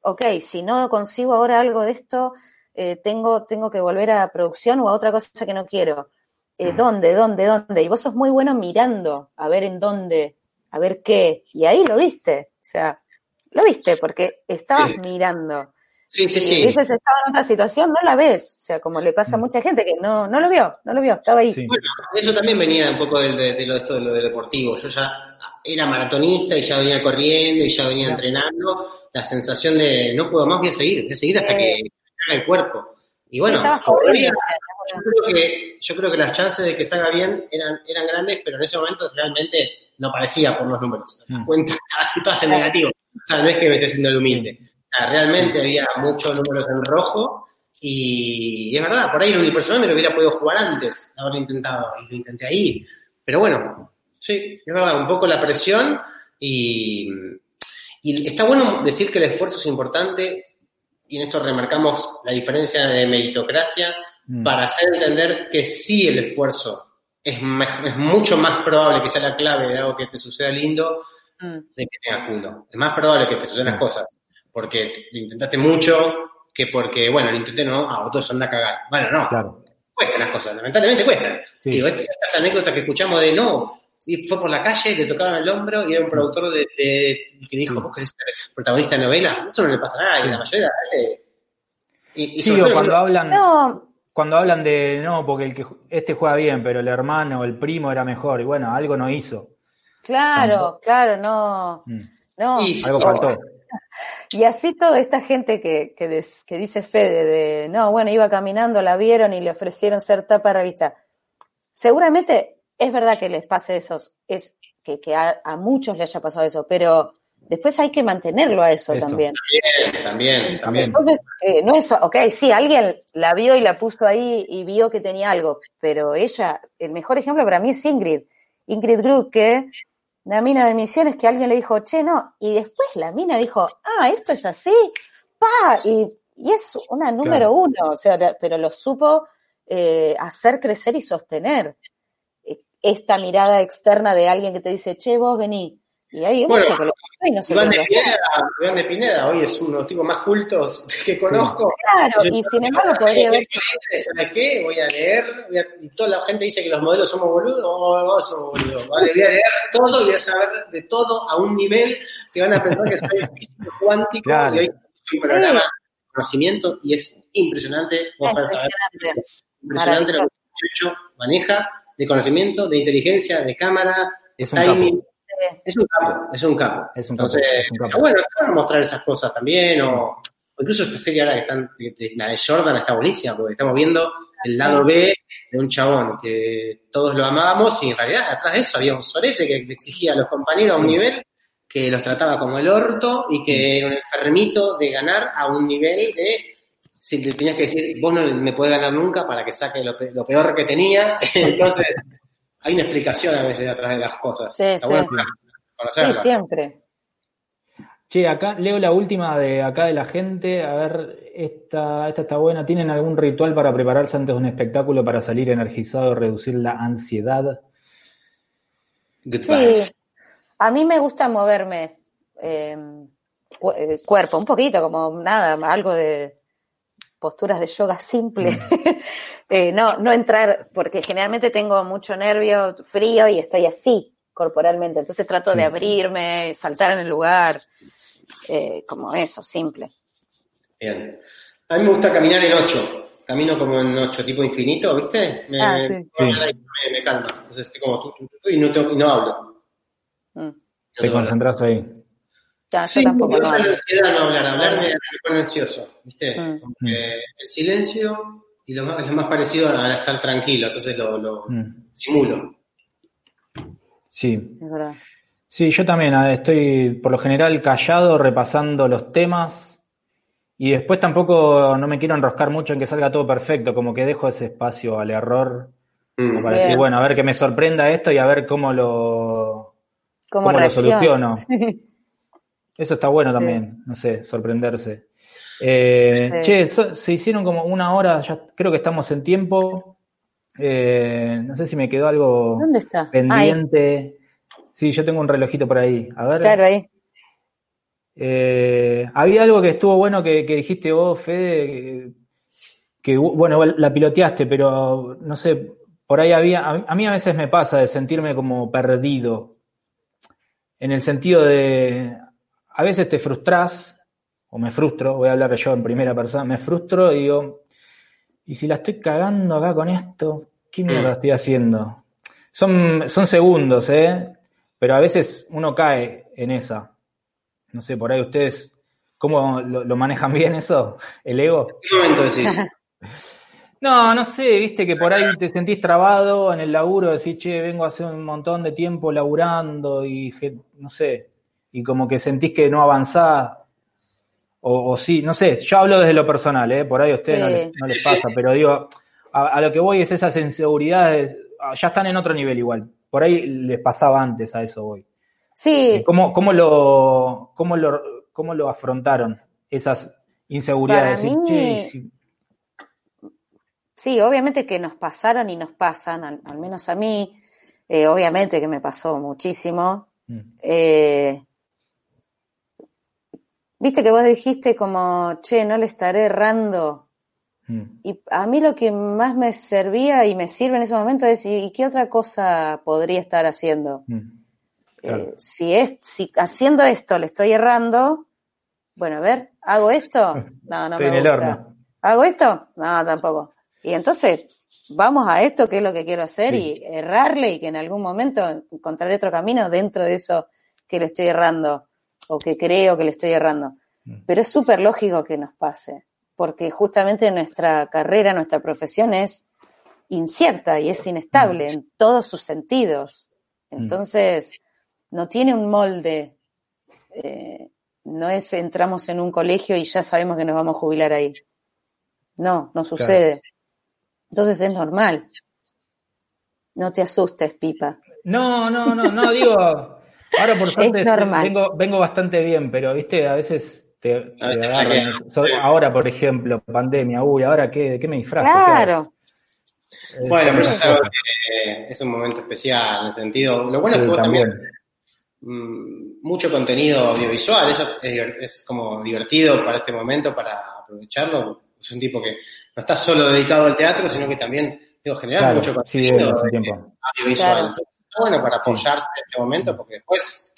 ok, si no consigo ahora algo de esto, eh, tengo, tengo que volver a producción o a otra cosa que no quiero. Eh, ¿Dónde, dónde, dónde? Y vos sos muy bueno mirando a ver en dónde, a ver qué. Y ahí lo viste. O sea, lo viste porque estabas sí. mirando. Sí, sí, sí. Si hubieses estado en otra situación, no la ves. O sea, como le pasa a mm. mucha gente que no, no lo vio, no lo vio, estaba ahí. Sí. Bueno, eso también venía un poco de, de, de, lo, esto, de lo de deportivo. Yo ya era maratonista y ya venía corriendo y ya venía sí. entrenando. La sensación de no puedo más, voy a seguir, voy a seguir hasta eh. que me el cuerpo. Y bueno, yo, creo que, yo creo que las chances de que salga bien eran, eran grandes, pero en ese momento realmente no parecía por los números. Mm. Cuentas todas en negativo. O sea, no es que me esté haciendo el humilde. O sea, realmente había muchos números en rojo y, es verdad, por ahí el unipersonal me lo hubiera podido jugar antes de haberlo intentado y lo intenté ahí. Pero bueno, sí, es verdad, un poco la presión y, y está bueno decir que el esfuerzo es importante y en esto remarcamos la diferencia de meritocracia mm. para hacer entender que sí el esfuerzo es, es, mucho más probable que sea la clave de algo que te suceda lindo mm. de que tenga culo. Es más probable que te sucedan las mm. cosas porque lo intentaste mucho que porque, bueno, lo intenté no, ah, todos anda a cagar. Bueno, no. Claro. Cuestan las cosas, lamentablemente cuestan. Sí. Digo, estas anécdotas que escuchamos de no, fue por la calle, le tocaron el hombro y era un productor de, de que dijo, vos querés ser protagonista de novela, eso no le pasa a nadie, la mayoría de. Y, y sí, o cuando hablan, no. cuando hablan de no, porque el que este juega bien, pero el hermano, el primo era mejor, y bueno, algo no hizo. Claro, claro, no. Mm. no. Y, algo faltó. Y así toda esta gente que, que, des, que, dice Fede de, no, bueno, iba caminando, la vieron y le ofrecieron ser tapa revista. Seguramente es verdad que les pase eso, es que, que a, a, muchos les haya pasado eso, pero después hay que mantenerlo a eso, eso. también. También, también, también. Entonces, eh, no es, ok, sí, alguien la vio y la puso ahí y vio que tenía algo, pero ella, el mejor ejemplo para mí es Ingrid. Ingrid Grut, que la mina de misiones que alguien le dijo, che, no, y después la mina dijo, ah, esto es así, pa, y, y es una número claro. uno, o sea, pero lo supo eh, hacer crecer y sostener esta mirada externa de alguien que te dice, che, vos vení. Y hay Bueno, mucho que lo y no se Iván de. Pineda, Iván de Pineda hoy es uno de los tipos más cultos que conozco. Claro, Yo- y sin embargo podría haber ¿Sabes qué? Voy a leer, voy a- y toda la gente dice que los modelos somos boludos, oh, vos somos boludos. Vale, voy a leer todo y voy a saber de todo a un nivel que van a pensar que soy físico cuántico Claro. y hoy es un programa de conocimiento y es impresionante. Vos saber impresionante. impresionante lo que el muchacho maneja de conocimiento, de inteligencia, de cámara, de Es un timing. Es un capo, es un capo. Es un capo, Entonces, es un capo. está bueno, está bueno mostrar esas cosas también, o, o incluso esta serie ahora que están, la de Jordan está buenísima, porque estamos viendo el lado B de un chabón que todos lo amábamos y en realidad atrás de eso había un sorete que exigía a los compañeros a un nivel que los trataba como el orto y que era un enfermito de ganar a un nivel de si le tenías que decir, vos no me podés ganar nunca para que saque lo, pe- lo peor que tenía. Entonces, hay una explicación a veces atrás de las cosas. Sí, Está sí. bueno Sí, siempre. Che, acá leo la última de acá de la gente. A ver, esta, esta está buena. ¿Tienen algún ritual para prepararse antes de un espectáculo para salir energizado y reducir la ansiedad? Good Sí, vibes. a mí me gusta moverme eh, cu- eh, cuerpo, un poquito, como nada, algo de posturas de yoga simple. Eh, no, no entrar, porque generalmente tengo mucho nervio, frío y estoy así corporalmente. Entonces trato de abrirme, saltar en el lugar, eh, como eso, simple. Bien. A mí me gusta caminar en ocho. Camino como en ocho, tipo infinito, ¿viste? Me, Ah, sí. me, me- me calma. Entonces estoy como tú, tú, tú, tú, y no, tengo- y no hablo. Mm. No Te concentras ahí. Ya, Sí, yo tampoco me lo gusta la hago. ansiedad no hablar. Hablar me, me pone ansioso, ¿viste? Mm. El silencio y lo más, es lo más parecido a estar tranquilo. Entonces lo, lo Mm. simulo. Sí. Es verdad. Sí, yo también eh, estoy por lo general callado, repasando los temas y después tampoco no me quiero enroscar mucho en que salga todo perfecto, como que dejo ese espacio al error, Mm. como para decir, bueno, a ver que me sorprenda esto y a ver cómo lo, ¿Cómo, cómo lo soluciono. Sí. Eso está bueno Sí. también, no sé, sorprenderse. Eh, Sí. Che, so- se hicieron como una hora, ya creo que estamos en tiempo. Eh, no sé si me quedó algo ¿Dónde está? Ahí, pendiente. Sí, yo tengo un relojito por ahí. A ver. claro, ahí. Eh, había algo que estuvo bueno que, que dijiste vos, Fede, que, que, bueno, la piloteaste, pero no sé, por ahí había, a, a mí a veces me pasa de sentirme como perdido, en el sentido de, a veces te frustras, o me frustro, voy a hablar yo en primera persona, me frustro y digo, y si la estoy cagando acá con esto, ¿qué mierda Mm. estoy haciendo? Son, son segundos, ¿eh? Pero a veces uno cae en esa. No sé, por ahí ustedes, ¿cómo lo, lo manejan bien eso? ¿El ego? ¿En qué momento decís? No, no sé, viste que por ahí te sentís trabado en el laburo, decís, che, vengo hace un montón de tiempo laburando y no sé, y como que sentís que no avanzás, o, o sí, no sé, yo hablo desde lo personal, ¿eh? por ahí a ustedes no, les, no les Sí, pasa, pero digo, a, a lo que voy es esas inseguridades, ah, ya están en otro nivel igual, por ahí les pasaba antes, a eso voy. Sí, ¿Cómo, cómo, lo, cómo, lo, ¿Cómo lo afrontaron esas inseguridades? Para Decir, mí- "Che, si- Sí, obviamente que nos pasaron y nos pasan, al, al menos a mí, eh, obviamente que me pasó muchísimo. Mm, Eh, Viste que vos dijiste como, che, no le estaré errando. mm, Y a mí lo que más me servía y me sirve en ese momento es, ¿y qué otra cosa podría estar haciendo? mm. Claro. Eh, si, es, si haciendo esto le estoy errando, bueno, a ver, ¿hago esto? No, no Estoy me en el gusta. horno. ¿Hago esto? No, tampoco. Y entonces, vamos a esto, que es lo que quiero hacer, Sí. y errarle y que en algún momento encontraré otro camino dentro de eso que le estoy errando, o que creo que le estoy errando. Mm. Pero es súper lógico que nos pase, porque justamente nuestra carrera, nuestra profesión es incierta y es inestable en todos sus sentidos. Entonces, no tiene un molde. eh, no es entramos en un colegio y ya sabemos que nos vamos a jubilar ahí. No, no sucede. Entonces es normal. No te asustes, Pipa. No, no, no, no, digo, ahora por suerte Es normal. vengo, vengo bastante bien, pero viste, a veces te, te A veces agarran. ahora, por ejemplo, pandemia, uy, ahora qué, ¿de qué me disfrazo? Claro. Bueno, pero es, algo que es un momento especial en el sentido. Lo bueno es que vos también, mmm, mucho contenido audiovisual, eso es, es, como divertido para este momento, para aprovecharlo. Es un tipo que no está solo dedicado al teatro, sino que también digo, generar claro, mucho contenido sí, audiovisual. Claro. Está bueno para apoyarse sí. en este momento, porque después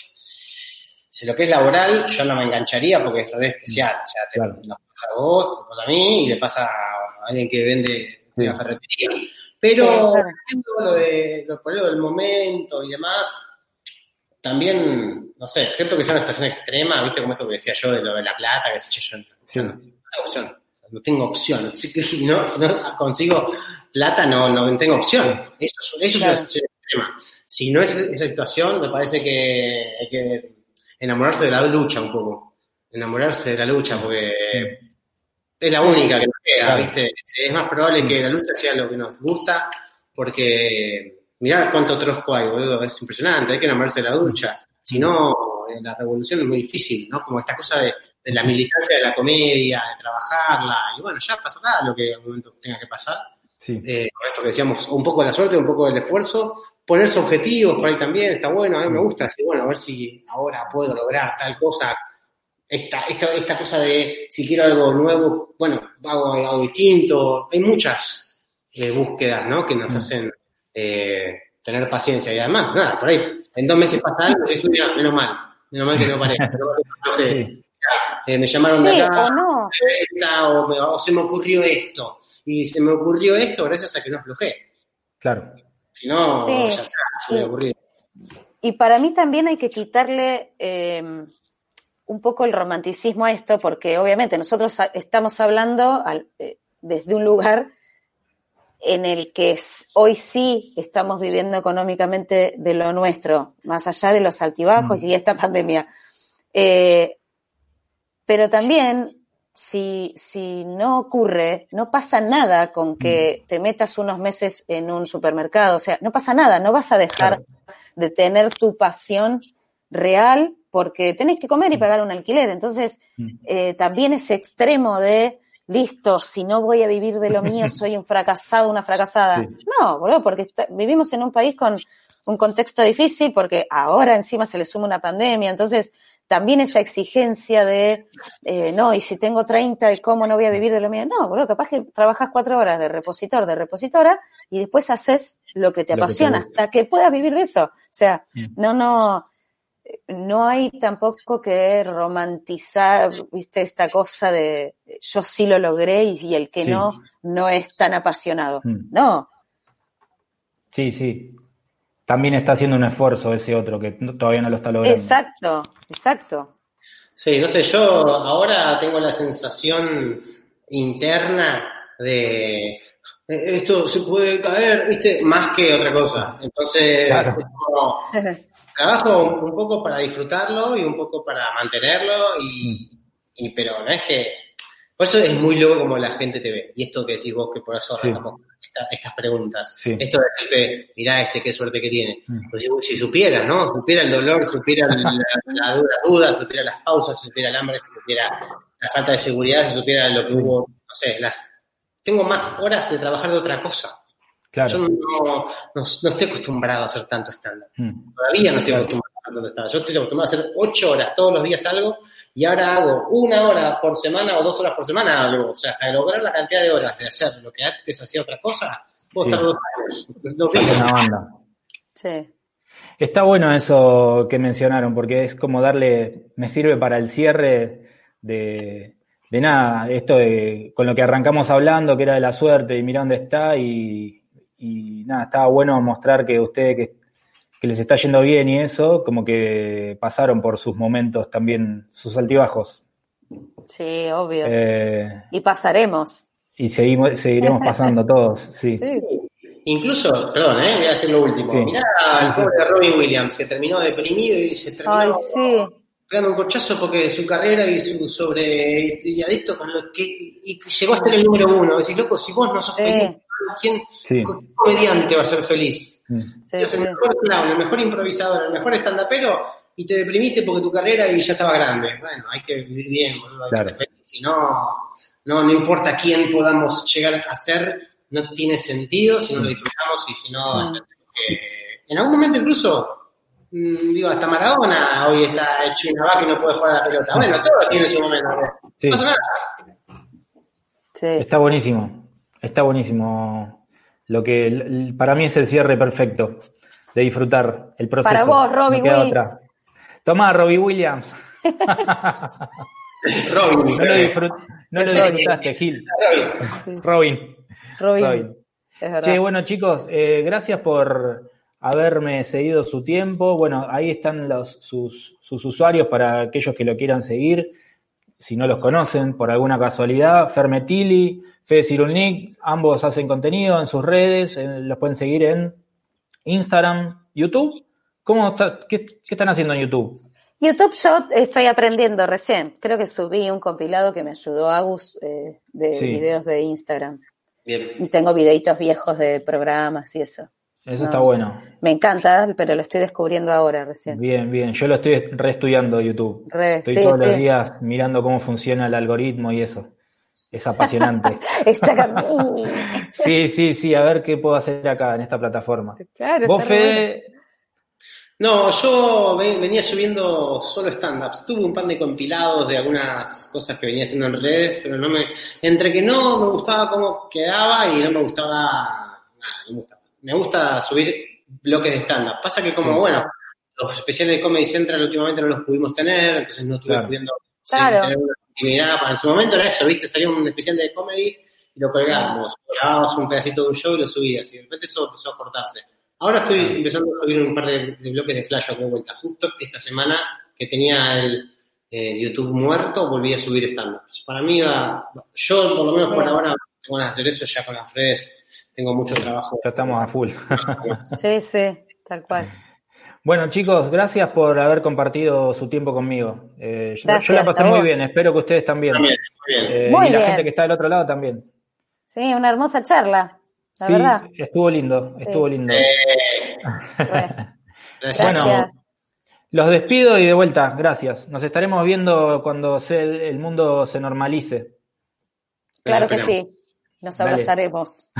si lo que es laboral, yo no me engancharía porque es re especial. O sea, te claro. lo pasa a vos, te pasa a mí y le pasa a alguien que vende sí. una ferretería. Pero sí, claro. lo de lo, lo del momento y demás, también, no sé, excepto que sea una situación extrema, viste como esto que decía yo de lo de la plata, que sé yo, yo no, no, tengo opción. No tengo opción. Si no, si no consigo plata, no, no tengo opción. Eso, eso claro. es una situación extrema. Si no es esa situación, me parece que hay que enamorarse de la lucha un poco. Enamorarse de la lucha, porque es la única que nos queda. ¿viste? Es más probable que la lucha sea lo que nos gusta, porque mirá cuánto trosco hay, boludo, es impresionante, hay que enamorarse de la lucha. Si no, la revolución es muy difícil, ¿no? Como esta cosa de, de la militancia de la comedia, de trabajarla, y bueno, ya pasará lo que en un momento tenga que pasar. Sí. Eh, con esto que decíamos, un poco de la suerte, un poco del esfuerzo, ponerse objetivos por ahí también, está bueno, a mí me gusta decir, bueno, a ver si ahora puedo lograr tal cosa, esta, esta, esta cosa de si quiero algo nuevo, bueno, hago algo distinto, hay muchas eh, búsquedas, ¿no? Que nos mm. hacen eh, tener paciencia y además, nada, por ahí, en dos meses pasa algo menos mal, menos mal que no paré, no sé, eh, me llamaron sí, de acá, o, no. esta, o, me, o se me ocurrió esto, y se me ocurrió esto gracias a que no aflojé. Claro. Si no, sí. ya está, ocurrido. Y para mí también hay que quitarle eh, un poco el romanticismo a esto, porque obviamente nosotros estamos hablando al, eh, desde un lugar en el que es, hoy sí estamos viviendo económicamente de lo nuestro, más allá de los altibajos mm. y esta pandemia. Eh, pero también si, si no ocurre, no pasa nada con que mm. te metas unos meses en un supermercado. O sea, no pasa nada, no vas a dejar claro. de tener tu pasión real porque tenés que comer y mm. pagar un alquiler. Entonces, mm. eh, también ese extremo de, listo, si no voy a vivir de lo mío, soy un fracasado, una fracasada. Sí. No, boludo, porque está, vivimos en un país con un contexto difícil, porque ahora encima se le suma una pandemia. Entonces, también esa exigencia de, eh, no, y si tengo 30, ¿cómo no voy a vivir de lo mío? No, boludo, capaz que trabajas cuatro horas de repositor, de repositora, y después haces lo que te lo apasiona, que te hasta que puedas vivir de eso. O sea, Bien. no, no, no hay tampoco que romantizar, viste, esta cosa de yo sí lo logré y, y el que sí. no, no es tan apasionado. Mm. No. Sí, sí también está haciendo un esfuerzo ese otro que todavía no lo está logrando. Exacto, exacto. Sí, no sé, yo ahora tengo la sensación interna de esto se puede caer, viste, más que otra cosa. Entonces, claro. como, trabajo un poco para disfrutarlo y un poco para mantenerlo, y, mm. y, pero no es que. Por eso es muy loco como la gente te ve. Y esto que decís vos, que por eso sí esta, estas preguntas. Sí. Esto de decirte, mirá este, qué suerte que tiene. Mm. Pues, si supiera, ¿no? Supiera el dolor, supiera la, la, dura duda, supiera las pausas, supiera el hambre, supiera la falta de seguridad, si supiera lo que hubo, no sé, las... Tengo más horas de trabajar de otra cosa. Claro. Yo no, no, no, estoy acostumbrado a hacer tanto estándar. Mm. Todavía no estoy acostumbrado a hacer tanto estándar. Yo estoy acostumbrado a hacer ocho horas todos los días algo y ahora hago una hora por semana o dos horas por semana algo. O sea, hasta lograr la cantidad de horas de hacer lo que antes hacía otra cosa, puedo sí. estar dos años. Dos banda. Sí. Está bueno eso que mencionaron, porque es como darle, me sirve para el cierre de, de nada, esto de, con lo que arrancamos hablando, que era de la suerte, y mira dónde está, y, y nada, estaba bueno mostrar que ustedes que, que, les está yendo bien y eso, como que pasaron por sus momentos también, sus altibajos. Sí, obvio. Eh, y pasaremos. Y seguimos, seguiremos pasando todos, sí. sí. Incluso, perdón, ¿eh? voy a decir lo último. Sí. Mirá al pobre de Robin Williams, que terminó deprimido y se terminó Ay, sí. pegando un corchazo porque su carrera y su sobre y adicto con lo que y llegó a ser el número uno. Decís, loco, si vos no sos feliz, ¿quién sí. comediante va a ser feliz? Sí, sí, el mejor clown, el mejor improvisador, el mejor estandapero y te deprimiste porque tu carrera y ya estaba grande. Bueno, hay que vivir bien, boludo, hay claro. que ser feliz. Si no, no, no importa quién podamos llegar a ser, no tiene sentido si no lo disfrutamos y si no, que en algún momento incluso, mm, digo, hasta Maradona hoy está hecho una vaca y no puede jugar a la pelota. Bueno, todo tiene su momento. No pasa nada. Sí. Está buenísimo, está buenísimo. Lo que para mí es el cierre perfecto de disfrutar el proceso. Para vos, Robbie Williams. Tomá, Robbie Williams. Robin. No lo, disfrutaste, Gil. Robin. Robin. Robin. bueno, chicos, eh, gracias por haberme seguido su tiempo. Bueno, ahí están los, sus, usuarios para aquellos que lo quieran seguir, si no los conocen por alguna casualidad. Fermetili, Fede Cirulnik, ambos hacen contenido en sus redes, los pueden seguir en Instagram, YouTube. ¿Cómo qué, están haciendo en YouTube? YouTube yo estoy aprendiendo recién. Creo que subí un compilado que me ayudó Agus eh, de videos de Instagram. Bien. Y tengo videitos viejos de programas y eso. Eso está bueno. Me encanta, pero lo estoy descubriendo ahora recién. Bien, bien. Yo lo estoy reestudiando YouTube. estoy todos los días mirando cómo funciona el algoritmo y eso. Es apasionante. está sí, sí, sí. A ver qué puedo hacer acá en esta plataforma. Claro, ¿Vos, Fede? No, yo venía subiendo solo stand-ups. Tuve un pan de compilados de algunas cosas que venía haciendo en redes, pero no me. Entre que no me gustaba cómo quedaba y no me gustaba. Nada, no me gustaba me gusta subir bloques de stand-up. Pasa que como, bueno, los especiales de Comedy Central últimamente no los pudimos tener, entonces no estuve pudiendo tener una intimidad. Para en su momento era eso, ¿viste? Salía un especial de comedy y lo colgábamos. Grabábamos un pedacito de un show y lo subías. Y de repente eso empezó a cortarse. Ahora estoy empezando a subir un par de, bloques de flash de vuelta. Justo esta semana que tenía el YouTube muerto, volví a subir stand-up. Para mí, va, yo por lo menos por ahora tengo ganas de hacer eso ya con las redes tengo mucho trabajo. Ya estamos a full. sí, sí, tal cual. Bueno, chicos, gracias por haber compartido su tiempo conmigo. Eh, yo la pasé muy bien, espero que ustedes también. También, muy bien. Eh, y la gente que está del otro lado también. Sí, una hermosa charla, la verdad. Estuvo lindo, estuvo lindo. gracias. Bueno, los despido y de vuelta, gracias. Nos estaremos viendo cuando el mundo se normalice. Claro que sí. Nos abrazaremos.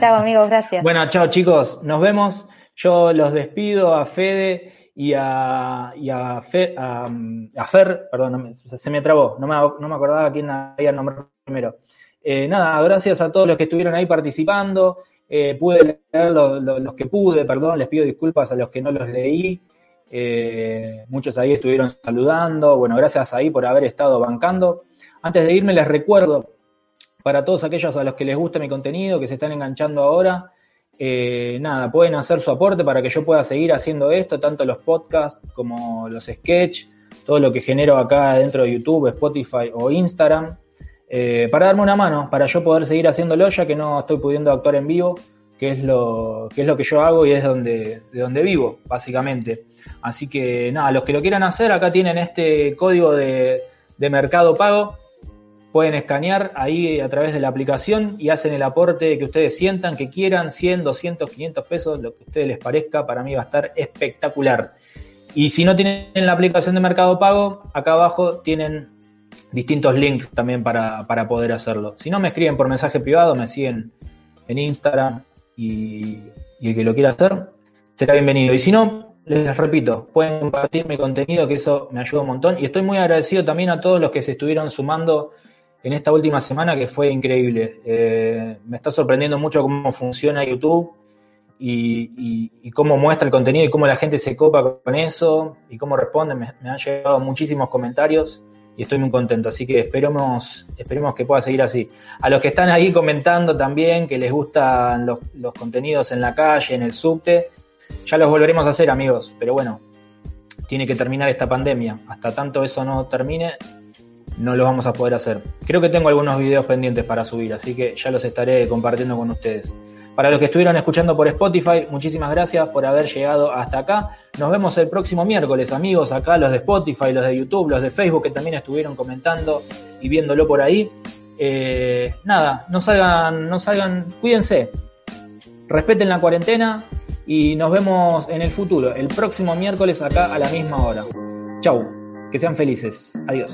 chao amigos, gracias. Bueno, chao chicos, nos vemos. Yo los despido a Fede y a, y a, Fer, perdón, se me trabó, no me, no me acordaba quién había nombrado primero. Eh, nada, gracias a todos los que estuvieron ahí participando. Eh, pude leer los que pude, perdón, les pido disculpas a los que no los leí. Eh, muchos ahí estuvieron saludando. Bueno, gracias ahí por haber estado bancando. Antes de irme, les recuerdo para todos aquellos a los que les gusta mi contenido, que se están enganchando ahora, eh, nada, pueden hacer su aporte para que yo pueda seguir haciendo esto, tanto los podcasts como los sketches, todo lo que genero acá dentro de YouTube, Spotify o Instagram, eh, para darme una mano, para yo poder seguir haciéndolo, ya que no estoy pudiendo actuar en vivo, que es lo que, es lo que yo hago y es donde, de donde vivo, básicamente. Así que nada, los que lo quieran hacer, acá tienen este código de, de mercado pago pueden escanear ahí a través de la aplicación y hacen el aporte que ustedes sientan, que quieran, 100, 200, 500 pesos, lo que a ustedes les parezca, para mí va a estar espectacular. Y si no tienen la aplicación de Mercado Pago, acá abajo tienen distintos links también para, poder hacerlo. Si no, me escriben por mensaje privado, me siguen en Instagram y, y el que lo quiera hacer será bienvenido. Y si no, les repito, pueden compartir mi contenido, que eso me ayuda un montón. Y estoy muy agradecido también a todos los que se estuvieron sumando en esta última semana que fue increíble. Eh, me está sorprendiendo mucho cómo funciona YouTube y, cómo muestra el contenido y cómo la gente se copa con eso y cómo responde. Me, han llegado muchísimos comentarios y estoy muy contento. Así que esperemos, esperemos que pueda seguir así. A los que están ahí comentando también que les gustan los, los contenidos en la calle, en el subte, ya los volveremos a hacer, amigos. Pero bueno, tiene que terminar esta pandemia. Hasta tanto eso no termine, no lo vamos a poder hacer. Creo que tengo algunos videos pendientes para subir, así que ya los estaré compartiendo con ustedes. Para los que estuvieron escuchando por Spotify, muchísimas gracias por haber llegado hasta acá. Nos vemos el próximo miércoles, amigos, acá los de Spotify, los de YouTube, los de Facebook que también estuvieron comentando y viéndolo por ahí. Eh, nada, no salgan, no salgan, cuídense, respeten la cuarentena y nos vemos en el futuro, el próximo miércoles acá a la misma hora. Chau, que sean felices. Adiós.